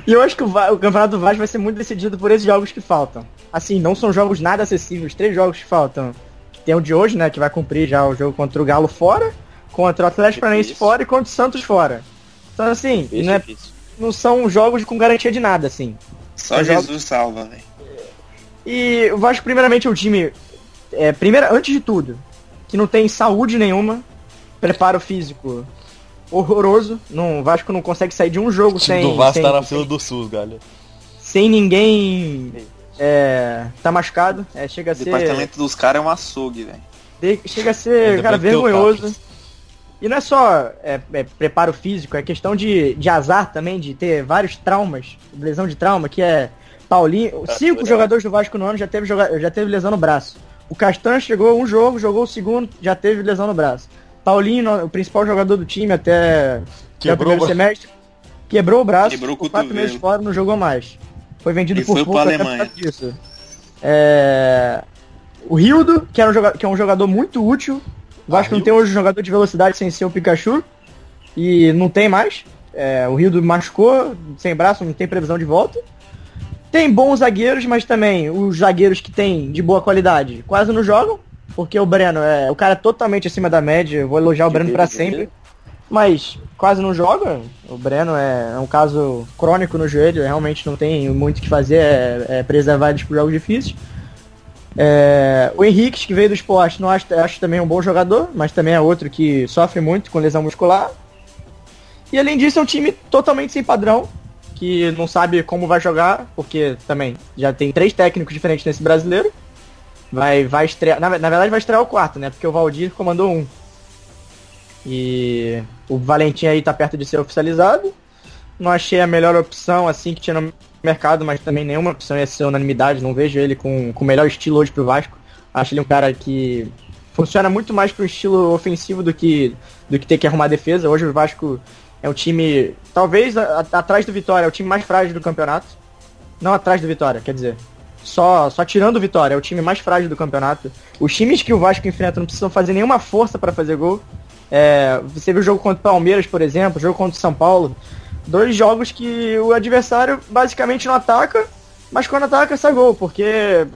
E eu acho que o, o Campeonato do Vasco vai ser muito decidido por esses jogos que faltam. Assim, não são jogos nada acessíveis, três jogos que faltam. Tem o de hoje, né, que vai cumprir já o jogo contra o Galo fora, contra o Atlético Paranaense fora e contra o Santos fora. Então, assim, Difícil, é- difícil. não são jogos com garantia de nada, assim. Só jogo- Jesus salva, velho. E o Vasco, primeiramente, é um time, é, primeira, antes de tudo, que não tem saúde nenhuma, preparo físico horroroso. Não, o Vasco não consegue sair de um jogo O sem, do Vasco sem, tá na fila do SUS, galera. sem ninguém é, tá machucado. É, chega a O ser, departamento dos caras é um açougue, velho. de- chega a ser, Ainda cara, o vergonhoso. E não é só é, é, preparo físico, é questão de, de azar também, de ter vários traumas, lesão de trauma, que é Paulinho. Cinco né? jogadores do Vasco no ano já teve, joga, já teve lesão no braço. O Castan chegou um jogo, jogou o segundo, já teve lesão no braço. Paulinho, o principal jogador do time até, até o Quebrou primeiro o semestre, quebrou o braço, Quebrou o quatro meses fora, não jogou mais. Foi vendido E por foi pouco até Alemanha. causa disso. É... O Rildo, que, era um joga- que é um jogador muito útil. O Vasco Ah, não tem hoje um jogador de velocidade sem ser o Pikachu. E não tem mais. É, o Rildo machucou, sem braço, não tem previsão de volta. Tem bons zagueiros, mas também os zagueiros que tem de boa qualidade quase não jogam. Porque o Breno é o cara é totalmente acima da média. Eu vou elogiar o Breno pra sempre. Mas quase não joga. O Breno é, é um caso crônico no joelho, realmente não tem muito o que fazer, é, é preservar ele para jogos difíceis. É, o Henrique, que veio do esporte, não acho, acho também um bom jogador, mas também é outro que sofre muito com lesão muscular. E além disso, é um time totalmente sem padrão, que não sabe como vai jogar, porque também já tem três técnicos diferentes nesse brasileiro. Vai, vai estrear, na, na verdade vai estrear o quarto, né? Porque o Valdir comandou um. E o Valentim aí tá perto de ser oficializado. Não achei a melhor opção assim que tinha no mercado, mas também nenhuma opção ia ser unanimidade. Não vejo ele com, com o melhor estilo hoje pro Vasco. Acho ele um cara que funciona muito mais pro estilo ofensivo do que, do que ter que arrumar defesa. Hoje o Vasco é um time, talvez a- a- atrás do Vitória, é o time mais frágil do campeonato. Não atrás do Vitória, quer dizer. Só, só tirando o Vitória, é o time mais frágil do campeonato. Os times que o Vasco enfrenta não precisam fazer nenhuma força para fazer gol. É, você viu o jogo contra o Palmeiras, por exemplo, o jogo contra o São Paulo. Dois jogos que o adversário basicamente não ataca, mas quando ataca sai gol, porque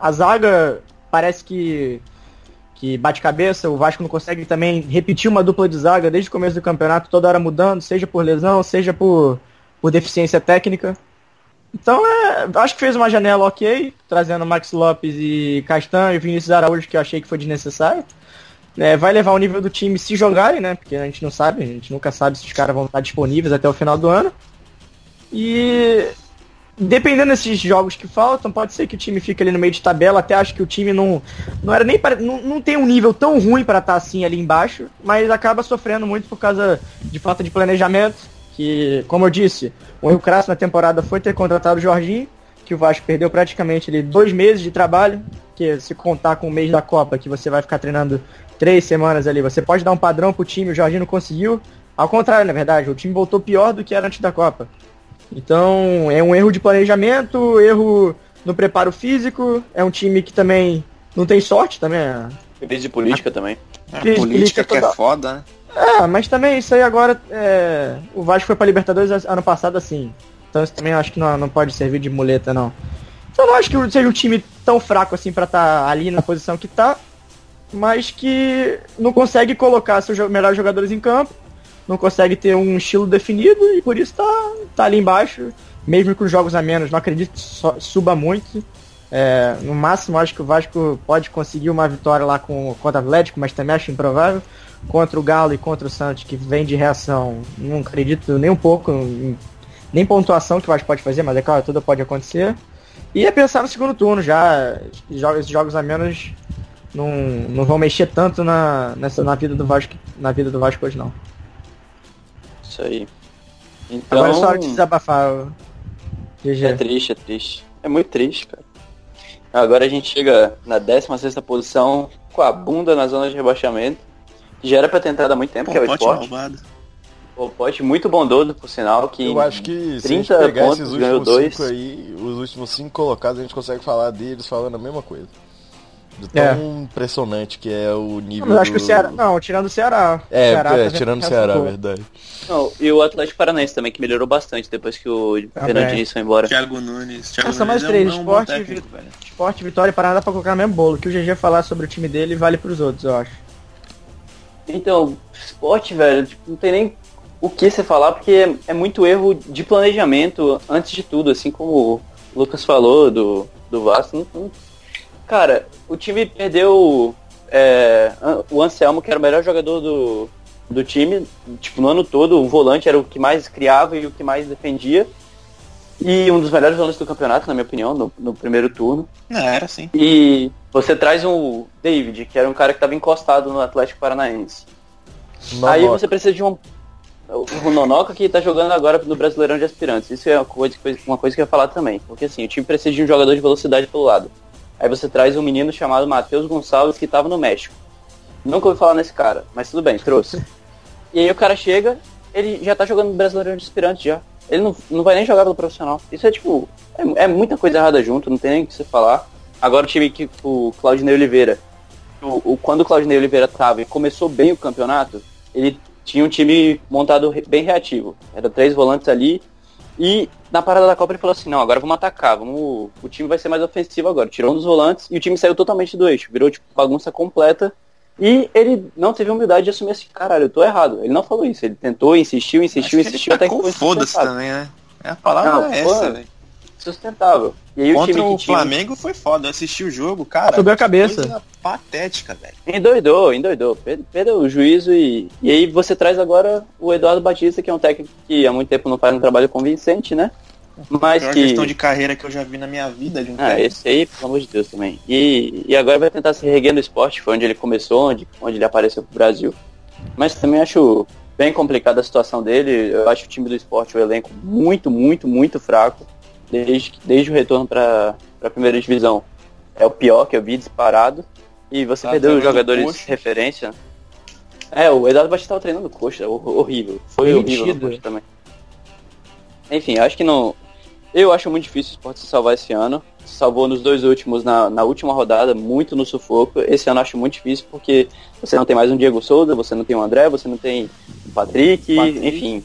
a zaga parece que, que bate cabeça, o Vasco não consegue também repetir uma dupla de zaga desde o começo do campeonato, toda hora mudando, seja por lesão, seja por, por deficiência técnica. Então, é, acho que fez uma janela ok, trazendo Max Lopes e Castan e Vinícius Araújo, que eu achei que foi desnecessário. É, vai levar o nível do time se jogarem, né? Porque a gente não sabe, a gente nunca sabe se os caras vão estar disponíveis até o final do ano. E dependendo desses jogos que faltam, pode ser que o time fique ali no meio de tabela. Até acho que o time não, não era nem não, não tem um nível tão ruim para estar assim ali embaixo, mas acaba sofrendo muito por causa de falta de planejamento. Que, como eu disse, o erro crasso na temporada foi ter contratado o Jorginho, que o Vasco perdeu praticamente ali, dois meses de trabalho, que se contar com o mês da Copa, que você vai ficar treinando três semanas ali, você pode dar um padrão pro time, o Jorginho não conseguiu. Ao contrário, na verdade, o time voltou pior do que era antes da Copa. Então, é um erro de planejamento, erro no preparo físico, é um time que também não tem sorte também. é- Crise de política também. A Crise política política que é total. foda, né? É, mas também isso aí agora, é, o Vasco foi pra Libertadores ano passado assim. Então isso também acho que não, não pode servir de muleta, não. Então eu não acho que seja um time tão fraco assim pra estar ali na posição que tá, mas que não consegue colocar seus melhores jogadores em campo, não consegue ter um estilo definido e por isso tá, tá ali embaixo, mesmo com jogos a menos. Não acredito que suba muito. É, no máximo acho que o Vasco pode conseguir uma vitória lá com, contra o Atlético, mas também acho improvável. Contra o Galo e contra o Santos, que vem de reação, não acredito nem um pouco, em- nem pontuação que o Vasco pode fazer, mas é claro, tudo pode acontecer. E é pensar no segundo turno já, esses jogos a menos não, não vão mexer tanto na, nessa, na, vida do Vasco, na vida do Vasco hoje não. Isso aí. Então, Agora é só de desabafar. o GG. é triste, é triste. É muito triste, cara. Agora a gente chega na 16 posição com a bunda na zona de rebaixamento. Que já era pra ter entrado há muito tempo, que é o Pote esporte. roubado. O Pote muito bondoso, por sinal, que Eu acho que se a gente 30 pegar pontos, esses ganhou últimos dois. cinco aí, os últimos cinco colocados, a gente consegue falar deles falando a mesma coisa. É. tão impressionante que é o nível. Mas eu acho que o do- Ceará. Não, tirando o Ceará. É, o Ceará é, tá tirando o Ceará, boa. verdade. Não, e o Atlético Paranaense também, que melhorou bastante depois que o. Fernando Diniz foi embora. Thiago Nunes. Thiago Ah, são mais Nunes três, é um, é esporte, técnico, velho. Esporte, Vitória e Paraná dá pra colocar no mesmo bolo. O que o GG falar sobre o time dele vale pros outros, eu acho. Então, esporte, velho, tipo, não tem nem o que você falar, porque é, é muito erro de planejamento antes de tudo, assim como o Lucas falou do, do Vasco. não- não- Cara, o time perdeu é, o Anselmo, que era o melhor jogador do, do time, tipo, no ano todo, o volante era o que mais criava e o que mais defendia. E um dos melhores volantes do campeonato, na minha opinião, no, no primeiro turno. Não, era assim. E você traz um David, que era um cara que estava encostado no Atlético Paranaense. Aí Nonoca. você precisa de um. O Nonoca que tá jogando agora no Brasileirão de Aspirantes. Isso é uma coisa, uma coisa que eu ia falar também. Porque assim, o time precisa de um jogador de velocidade pelo lado. Aí você traz um menino chamado Matheus Gonçalves que tava no México. Nunca ouvi falar nesse cara, mas tudo bem, trouxe. E aí o cara chega, ele já tá jogando no Brasileirão de Aspirantes já. Ele não, não vai nem jogar pelo profissional. Isso é tipo. É, é muita coisa errada junto, não tem nem o que você falar. Agora o time que o Claudinei Oliveira o, o- quando o Claudinei Oliveira tava e começou bem o campeonato, ele tinha um time montado bem reativo. Era três volantes ali. E na parada da Copa ele falou assim, não, agora vamos atacar, vamos. O time vai ser mais ofensivo agora. Tirou um dos volantes e o time saiu totalmente do eixo. Virou tipo bagunça completa. E ele não teve humildade de assumir assim, caralho, eu tô errado. Ele não falou isso. Ele tentou, insistiu, insistiu, Acho insistiu ele até que foda-se também, né? É a palavra Não, é essa, velho. Sustentável. E aí o Contra time o que tinha. Flamengo foi foda. Eu assisti o jogo, cara. Subiu a cabeça. Coisa patética, velho. Endoidou, endoidou. Per- Perdeu o juízo e, e aí você traz agora o Eduardo Batista, que é um técnico que há muito tempo não faz um trabalho convincente, né? Mas Pior que. questão de carreira que eu já vi na minha vida de um Ah, técnico. esse aí, pelo amor de Deus também. E, e agora vai tentar se reguer no esporte, foi onde ele começou, onde, onde ele apareceu pro Brasil. Mas também acho bem complicada a situação dele. Eu acho o time do esporte, o elenco, muito, muito, muito fraco. Desde, desde o retorno para a primeira divisão. É o pior que eu vi disparado. E você Tá perdeu os jogadores coxa. de referência. É, o Eduardo Batista estava treinando coxa, hor- horrível. Foi horrível Mentido. também. Enfim, acho que não. Eu acho muito difícil o esporte se salvar esse ano. Se salvou nos dois últimos, na, na última rodada, muito no sufoco. Esse ano eu acho muito difícil porque você não tem mais um Diego Souza, você não tem o André, você não tem o Patrick, Patrick. enfim.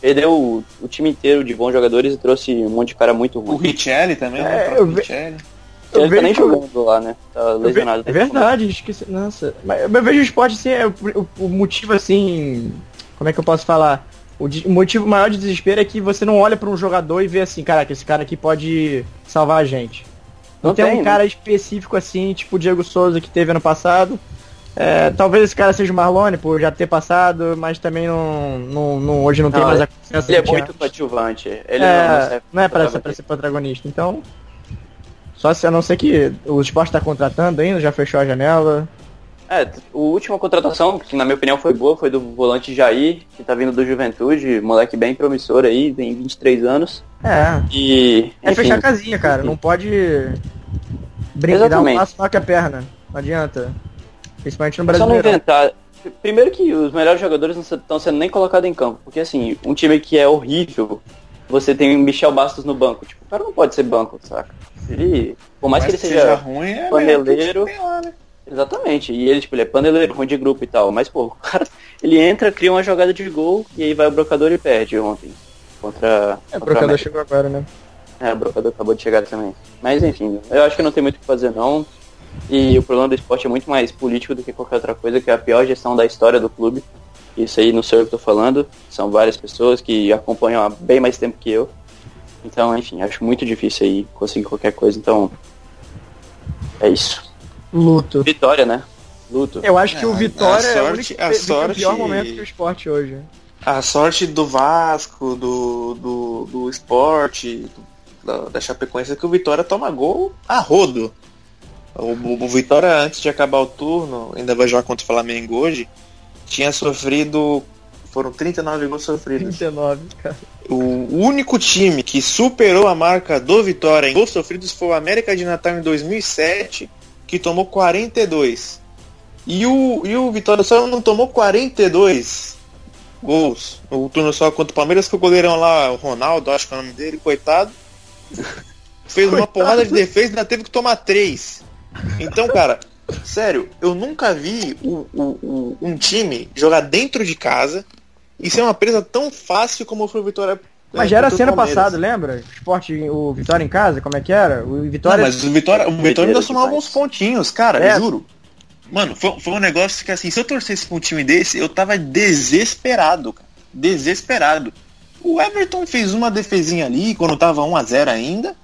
Perdeu o, o time inteiro de bons jogadores e trouxe um monte de cara muito O ruim. Richelli também, É, né? O eu próprio ve- Richelli. eu Ele tá nem jogando lá, né? Tá lesionado. É verdade, esqueci. Nossa. Mas eu vejo o esporte assim, é o, o- o motivo assim. Como é que eu posso falar? O, de- o motivo maior de desespero é que você não olha pra um jogador e vê assim, caraca, esse cara aqui pode salvar a gente. Não, Não tem, tem, um né? cara específico assim, tipo o Diego Souza que teve ano passado. É, talvez esse cara seja o Marlone, por já ter passado, mas também não, não, não- hoje não, tem Não, mais a confiança Ele é muito coadjuvante. Ele é, não, não é pra, ser, pra ser protagonista. Então, só se a não ser que o esporte tá contratando ainda, já fechou a janela. É, a última contratação, que na minha opinião foi boa, foi do volante Jair, que tá vindo do Juventude, moleque bem promissor aí, tem 23 anos. É, E. é enfim, fechar a casinha, cara. Não pode brincar, um passo maior que a perna. Não adianta. Principalmente no só não Brasil. inventar. Primeiro que os melhores jogadores não estão sendo nem colocados em campo. Porque assim, um time que é horrível, você tem o Michel Bastos no banco. Tipo, o cara não pode ser banco, saca? Ele. Por mais que ele seja. ruim, é paneleiro. tem lá, né? Exatamente. E ele, tipo, ele é paneleiro, ruim de grupo e tal. Mas, pô, o cara, ele entra, cria uma jogada de gol e aí vai o brocador e perde ontem. Contra. É, o brocador chegou agora, né? É, o brocador acabou de chegar também. Mas enfim, eu acho que não tem muito o que fazer não. E o problema do esporte é muito mais político do que qualquer outra coisa, que é a pior gestão da história do clube. Isso aí não sou eu que tô falando, são várias pessoas que acompanham há bem mais tempo que eu. Então, enfim, acho muito difícil aí conseguir qualquer coisa, então. É isso. Luto. Vitória, né? Luto. Eu acho que É, o Vitória a é o sorte- único a vive o sorte- pior momento que o esporte hoje. A sorte do Vasco, do, do, do esporte, da, da Chapecoense é que o Vitória toma gol a rodo. O, o- o Vitória, antes de acabar o turno, ainda vai jogar contra o Flamengo hoje, tinha sofrido Foram 39 gols sofridos. 39, cara. O único time que superou a marca do Vitória em gols sofridos foi o América de Natal em 2007, que tomou 42. E o, e o Vitória só não tomou 42 gols no turno só contra o Palmeiras, que o goleirão lá, o Ronaldo, acho que é o nome dele, coitado, fez uma porrada de defesa e ainda teve que tomar 3. Então, cara, sério, eu nunca vi o, o, o, um time jogar dentro de casa e ser uma presa tão fácil como foi o Vitória. Mas já era cena passada, lembra? O esporte, o Vitória em casa, como é que era? O Vitória. Não, mas o Vitória, o Vitória ainda somava uns pontinhos, cara, é. juro. Mano, foi, foi um negócio que assim, se eu torcesse pra um time desse, eu tava desesperado, cara. Desesperado. O Everton fez uma defesinha ali, quando tava 1x0 ainda.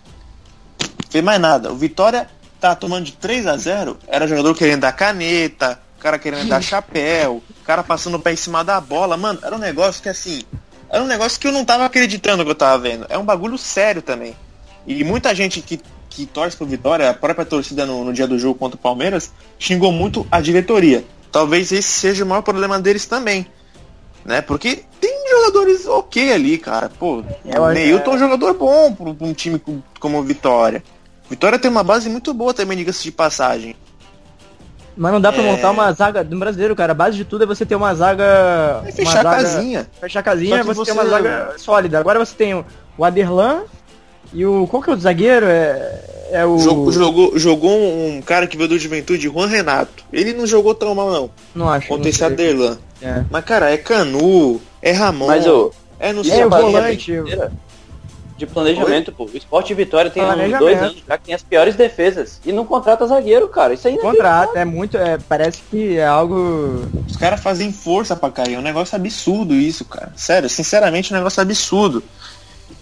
Fez mais nada. O Vitória tá tomando de 3 a 0 era jogador querendo dar caneta, cara querendo dar chapéu, cara passando o pé em cima da bola. Mano, era um negócio que assim. Era um negócio que eu não tava acreditando que eu tava vendo. É um bagulho sério também. E muita gente que que torce pro Vitória, a própria torcida no, no dia do jogo contra o Palmeiras, xingou muito a diretoria. Talvez esse seja o maior problema deles também. Né? Porque tem jogadores ok ali, cara. Pô, o Neilton é um jogador bom para um time como o Vitória. Vitória tem uma base muito boa também, diga-se de passagem. Mas não dá pra é... montar uma zaga do brasileiro, cara. A base de tudo é você ter uma zaga. É fechar uma a casinha. Fechar a casinha é você, você ter uma zaga sólida. Agora você tem o Aderlan, e o. Qual que é o zagueiro? É, é o. Jogou, jogou, jogou um cara que veio do Juventude, Juan Renato. Ele não jogou tão mal, não. Não acho. Contra esse Aderlan. É. Mas, cara, é Canu, é Ramon. Mas o. É no é o volante. De planejamento, Oi? pô. O Esporte Vitória tem uns dois anos já que tem as piores defesas. E não contrata zagueiro, cara. Isso aí não é Contrata, é muito. É, parece que é algo. Os caras fazem força pra cair. É um negócio absurdo isso, cara. Sério, sinceramente, é um negócio absurdo.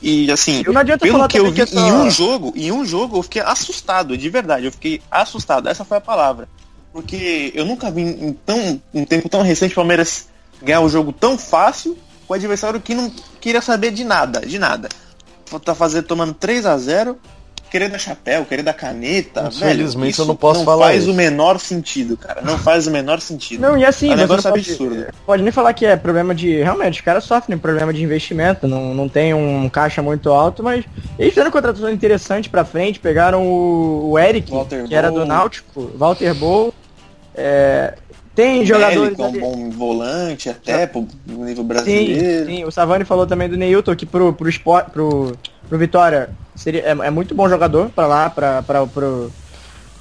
E assim, pelo que eu vi que em um jogo, em um jogo eu fiquei assustado, de verdade, eu fiquei assustado, essa foi a palavra. Porque eu nunca vi em tão um tempo tão recente o Palmeiras ganhar um jogo tão fácil com o adversário que não queria saber de nada, de nada. Tá fazendo tomando 3 a 0 querer dar chapéu, querer dar caneta. Infelizmente eu não posso não falar. Não faz isso. o menor sentido, cara. Não faz o menor sentido. Não, e assim, é um negócio pode, absurdo. Pode nem falar que é problema de. Realmente, os caras sofrem problema de investimento. Não, não tem um caixa muito alto, mas eles fizeram contratação interessante pra frente. Pegaram o, o Eric, Walter que Bowl. era do Náutico, Walter Bowl. É, tem jogadores. É um bom volante até pro nível brasileiro. Sim, sim, o Savani falou também do Neilton que pro, pro, esporte, pro, pro Vitória seria, é, é muito bom jogador para lá, para pro,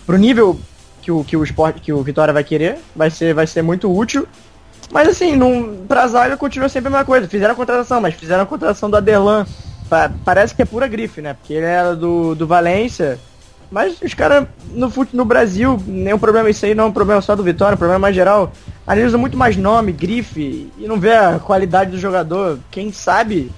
pro nível que o, que o esporte, que o Vitória vai querer. Vai ser, vai ser muito útil. Mas assim, num, pra zaga continua sempre a mesma coisa. Fizeram a contratação, mas fizeram a contratação do Aderlan. Pa, parece que é pura grife, né? Porque ele era do, do Valência mas os caras no, no Brasil, nenhum problema isso aí, não é um problema só do Vitória, é um problema mais geral. Analisam muito mais nome, grife, e não vê a qualidade do jogador. Quem sabe,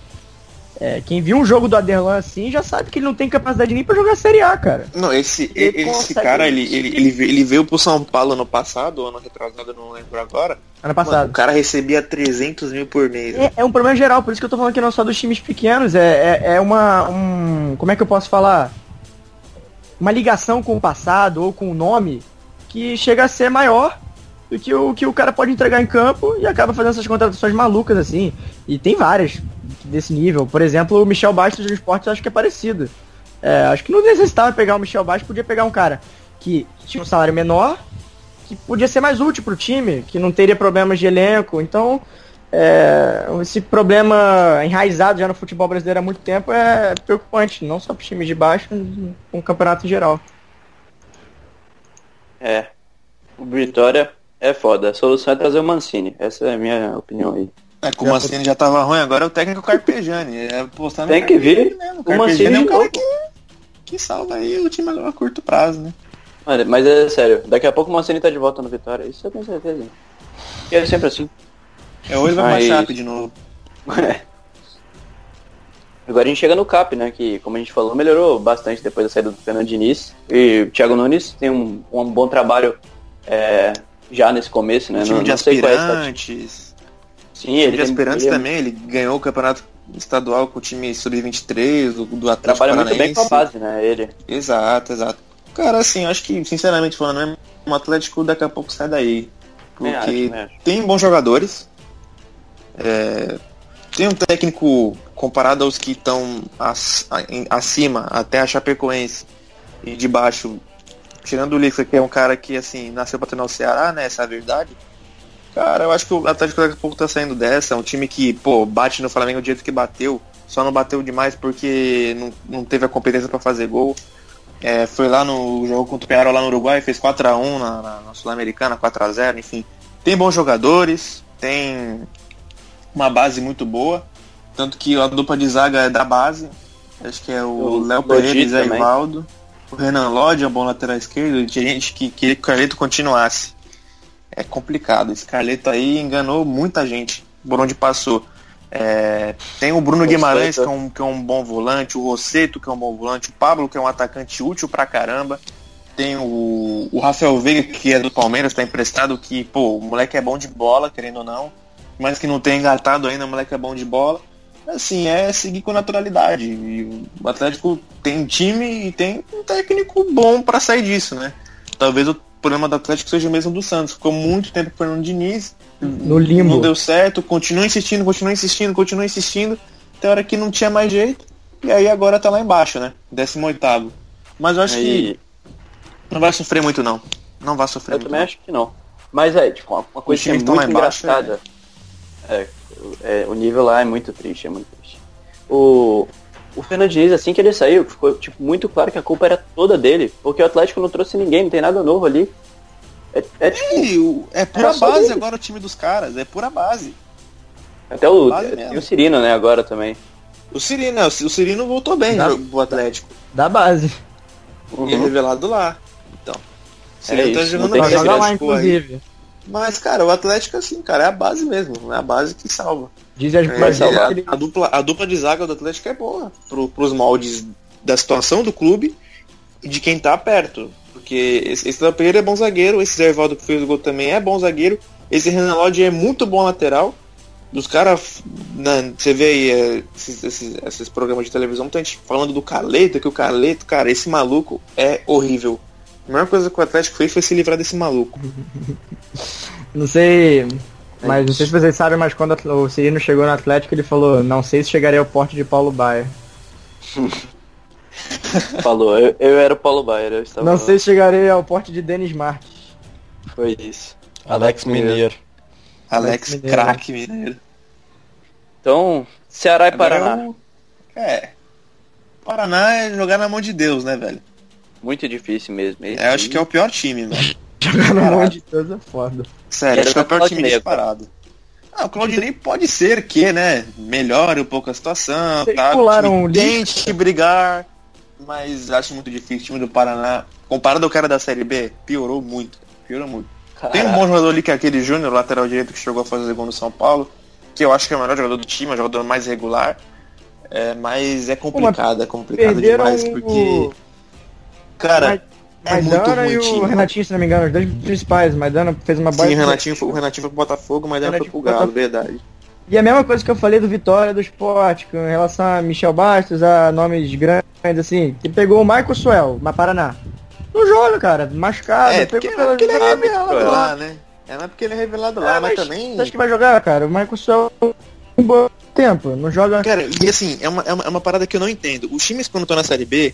é, quem viu um jogo do Aderlan assim, já sabe que ele não tem capacidade nem para jogar Série A, cara. Não, esse, ele esse cara, ele, ele, ele, ele veio pro São Paulo ano passado, ano retrasado, não lembro agora. Ano passado. Mano, o cara recebia 300 mil por mês. É, é, um problema geral, por isso que eu tô falando que não só dos times pequenos, é, é, é uma. Um, como é que eu posso falar? Uma ligação com o passado ou com o nome que chega a ser maior do que o que o cara pode entregar em campo e acaba fazendo essas contratações malucas assim. E tem várias desse nível. Por exemplo, o Michel Bastos do esporte acho que é parecido. É, acho que não necessitava pegar o Michel Bastos, podia pegar um cara que tinha um salário menor, que podia ser mais útil para o time, que não teria problemas de elenco. Então, é, esse problema enraizado já no futebol brasileiro há muito tempo é preocupante, não só para os times de baixo, com o campeonato em geral. É, o Vitória é foda. A solução é trazer o Mancini. Essa é a minha opinião aí. É, com o Mancini já tava ruim, agora é o técnico Carpejani. É postar Tem que vir. Mesmo. O, o Mancini é um cara que, que salva aí o time a curto prazo, né? Mano, mas é sério, daqui a pouco o Mancini tá de volta no Vitória. Isso eu tenho certeza. E é sempre assim. É, ou ele vai mais chato de novo. É. Agora a gente chega no CAP, né? Que, como a gente falou, melhorou bastante depois da saída do Fernando Diniz. E o Thiago Nunes tem um, um bom trabalho é, já nesse começo, né? O time não, de não aspirantes. Sim, ele de aspirantes ele... também. Ele ganhou o campeonato estadual com o time sub-23 do, do Atlético Trabalha muito bem com a base, né? Ele. Exato, exato. Cara, assim, acho que, sinceramente falando, um Atlético daqui a pouco sai daí. Porque acho, tem bons jogadores, É, tem um técnico comparado aos que estão acima, até a Chapecoense, e de baixo, tirando o Lixa, que é um cara que assim nasceu para treinar o Ceará, né? Essa é a verdade. Cara, eu acho que o Atlético daqui a pouco tá saindo dessa. É um time que, pô, bate no Flamengo do jeito que bateu. Só não bateu demais porque não, não teve a competência para fazer gol. É, foi lá no jogo contra o Penharol lá no Uruguai, fez 4x1 na, na, na Sul-Americana, 4x0, enfim. Tem bons jogadores, tem uma base muito boa. Tanto que a dupla de zaga é da base. Acho que é o Léo Pereira e Zé Ivaldo. O Renan Lodge é um bom lateral esquerdo. Tinha gente que queria que o Carleto continuasse. É complicado. Esse Carleto aí enganou muita gente por onde passou. É, tem o Bruno Guimarães, que é, um, que é um bom volante, o Rosseto, que é um bom volante, o Pablo, que é um atacante útil pra caramba. Tem o, o Rafael Veiga, que é do Palmeiras, tá emprestado, que, pô, o moleque é bom de bola, querendo ou não. Mas que não tem engatado ainda, o moleque é bom de bola. Assim, é seguir com naturalidade. E o Atlético tem time e tem um técnico bom para sair disso, né? Talvez o problema do Atlético seja o mesmo do Santos. Ficou muito tempo com o Fernando Diniz. No limbo. Não deu certo, continua insistindo, continua insistindo, continua insistindo. Tem hora que não tinha mais jeito. E aí agora tá lá embaixo, né? 18 Mas eu acho aí... que não vai sofrer muito não. Não vai sofrer eu muito. Eu também não. acho que não. Mas é, tipo, uma coisa que é muito engraçada. É... É, é, o nível lá é muito triste, é muito triste. O, o Fernandinho, assim que ele saiu, ficou tipo, muito claro que a culpa era toda dele, porque o Atlético não trouxe ninguém, não tem nada novo ali. É, é, tipo, é pura base dele. agora o time dos caras, é pura base. Até o, tem o Cirino, né, agora também. O Cirino, né, o Cirino voltou bem da, pro Atlético. Da base. Uhum. E é revelado lá. Então. O Cirino é tá isso, jogando lá, lá inclusive. Aí. Mas, cara, o Atlético, assim, cara, é a base mesmo. É a base que salva. Diz as é, a, a, dupla, a dupla de zaga do Atlético é boa pro, pros moldes da situação do clube e de quem tá perto. Porque esse, esse Pereira é bom zagueiro, esse Zé Evaldo que fez o gol também é bom zagueiro, esse Renan Lodge é muito bom lateral. Dos caras, né, você vê aí é, esses, esses, esses, programas de televisão, muita gente falando do Carleto, que o Carleto, cara, esse maluco é horrível. A maior coisa que o Atlético fez foi se livrar desse maluco. não sei. Mas não sei se vocês sabem, mas quando o Cirino chegou no Atlético, ele falou, não sei se chegaria ao porte de Paulo Baier. Falou, eu, eu, era o Paulo Baier, eu estava Não sei se chegarei ao porte de Denis Marques. Foi isso. Alex, Alex Mineiro. Alex, Alex craque Mineiro. Então, Ceará e Paraná. É. Paraná é jogar na mão de Deus, né, velho? Muito difícil mesmo. É, acho que é o pior time, velho. Jogar na mão de Deus é foda. Sério, acho que é o pior time disparado. Ah, o Claudinei pode ser que, né, melhore um pouco a situação, Vocês tá? Pularam tente brigar, mas acho muito difícil. O time do Paraná, comparado ao cara da Série B, piorou muito. Piorou muito. Caraca. Tem um bom jogador ali que é aquele Júnior, lateral direito, que chegou a fazer gol no São Paulo, que eu acho que é o melhor jogador do time, é o jogador mais regular. É, mas é complicado, é complicado demais, porque. Cara. É Maidana e o Renatinho, se não me engano, os dois principais. Maidana fez uma baita. Sim, o Renatinho, o Renatinho foi pro Botafogo, Maidana foi pro Galo, verdade. E a mesma coisa que eu falei do Vitória do Esporte, com relação a Michel Bastos, a nomes grandes, assim, que pegou o Michael Suel, na Paraná. Não joga, cara, machucado. É, porque, pegou porque ele é revelado lá, lá, né? É, não é porque ele é revelado lá, é, mas, mas, também... Você acha que vai jogar, cara? O Michael Suel um bom tempo, não joga... Cara, e assim, é uma, é uma, é uma parada que eu não entendo. Os times quando estão na Série B,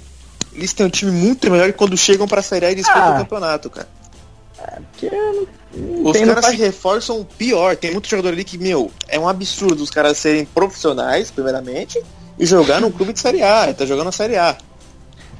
eles têm um time muito melhor quando chegam pra Série A e disputam ah, o campeonato, cara. É, porque não, os caras se reforçam pior. Tem muito jogador ali que, meu, é um absurdo os caras serem profissionais, primeiramente, e jogar num clube de Série A. Ele tá jogando na Série A.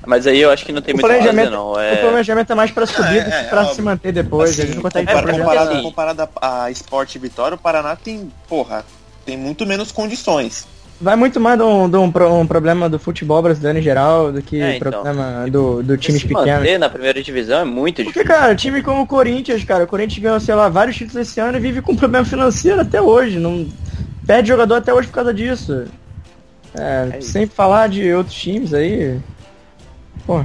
Mas aí eu acho que não tem o muito planejamento, não. É... O planejamento é mais pra subir é, do que pra é, se manter depois. Assim, a gente não consegue compara, comparado, comparado a, a Sport Vitória, o Paraná tem, porra, tem muito menos condições vai muito mais de um, de um, um, problema do futebol brasileiro em geral do que é, então. problema do, do times se pequenos. na primeira divisão é muito Porque, difícil. Porque, cara, time como o Corinthians, cara, o Corinthians ganhou, sei lá, vários títulos esse ano e vive com problema financeiro até hoje. Não perde jogador até hoje por causa disso. É, é sem falar de outros times aí. Pô,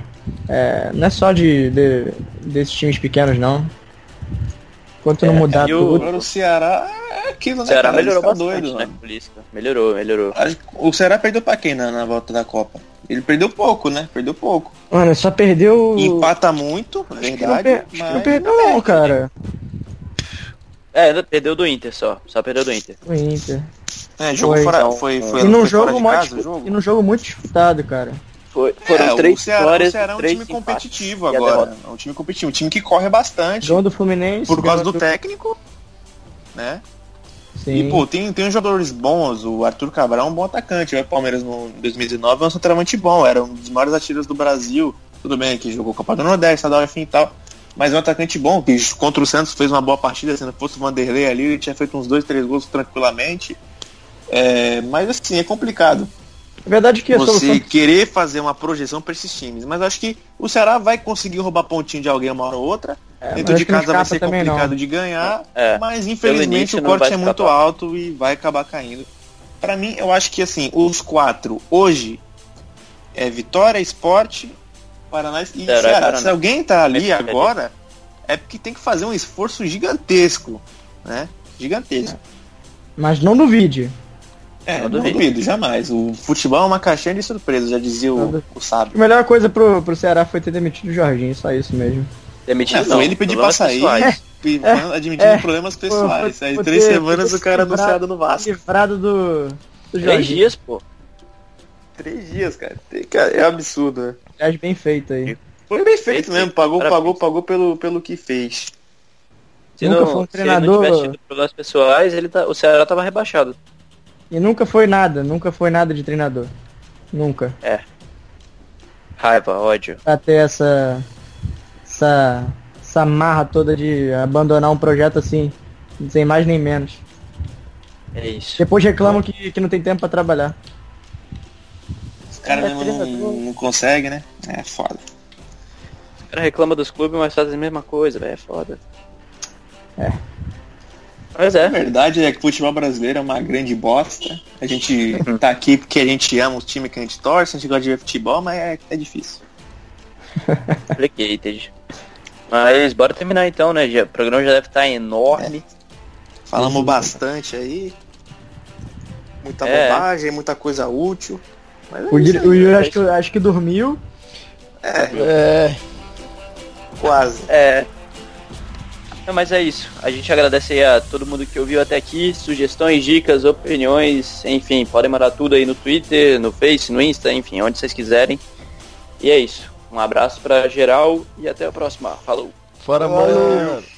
é, não é só de, de desses times pequenos não. Enquanto não é, mudar tudo. O Ceará é aquilo, né? O Ceará cara? melhorou tá bastante, doido, né? Polícia. Melhorou, melhorou. O Ceará perdeu pra quem na, na volta da Copa? Ele perdeu pouco, né? Perdeu pouco. Mano, só perdeu. Empata muito, acho verdade. Que não, per... mas... não perdeu, não, cara. É, perdeu do Inter só. Só perdeu do Inter. O Inter. É, jogo Foi. fora, Então, foi, foi, E num jogo, muito, casa, o jogo? e num jogo muito disputado, cara. Foi, foram É, três o Ceará, vitórias o Ceará é um três time competitivo agora. derrota. É um time competitivo, um time que corre bastante Jogo do Fluminense. por causa do técnico, né? Sim. E, pô, tem, tem uns jogadores bons, o Arthur Cabral é um bom atacante, o Palmeiras no 2019 é um centroavante bom, era um dos maiores atiradores do Brasil, tudo bem que jogou Copa do Nordeste, estadual, enfim e tal, mas é um atacante bom, que contra o Santos fez uma boa partida, se não fosse o Vanderlei ali, ele tinha feito uns dois, três gols tranquilamente, é, mas assim, é complicado A verdade é que a você solução querer fazer uma projeção para esses times, mas acho que o Ceará vai conseguir roubar pontinho de alguém uma hora ou outra, É, Dentro de casa vai ser complicado não. de ganhar, É, mas infelizmente o corte é muito alto e vai acabar caindo. Pra mim, eu acho que assim, os quatro hoje é Vitória, Esporte, Paraná e Ceará Ceará. Paraná. Se alguém tá ali é agora, é porque tem que fazer um esforço gigantesco, né? Gigantesco. Mas não duvide. É, Não não duvido. duvido, jamais. O futebol é uma caixinha de surpresa, já dizia Não o, o sábio. A melhor coisa pro, pro Ceará foi ter demitido o Jorginho, só isso mesmo. Demitido É, não. foi ele pedir pra sair, pessoais. e admitindo é. problemas pessoais. Aí foi três ter- semanas o cara livrado- anunciado no Vasco. Livrado do, do Três Jorginho. dias, pô. Três dias, cara. É absurdo, né? Aliás, bem feito aí. Foi bem feito mesmo, pagou, Parabéns. pagou, pagou pelo, pelo que fez. Se Nunca não, foi um se ele treinador- não tivesse tido problemas pessoais, ele tá, o Ceará tava rebaixado. E nunca foi nada, nunca foi nada de treinador. Nunca. Raiva, ódio. Pra ter essa. essa. essa marra toda de abandonar um projeto assim, sem mais nem menos. É isso. Depois reclamam que, que não tem tempo pra trabalhar. Os caras É, mesmo não, não conseguem, né? É foda. O cara reclama dos clubes, mas faz a mesma coisa, velho. É foda. É. Mas A é. verdade é que o futebol brasileiro é uma grande bosta. A gente tá aqui porque a gente ama o time que a gente torce, a gente gosta de ver futebol, mas é, é difícil. Complicated. Mas bora terminar então, né? O programa já deve estar enorme. Falamos bastante aí. Muita É. bobagem, muita coisa útil. Mas é O, isso Yuri- aí, o Yuri né? acho que, acho que dormiu. É, É, quase. É. Não, mas é isso. A gente agradece aí a todo mundo que ouviu até aqui. Sugestões, dicas, opiniões, enfim, podem mandar tudo aí no Twitter, no Face, no Insta, enfim, onde vocês quiserem. E é isso. Um abraço pra geral e até a próxima. Falou. fora, mano.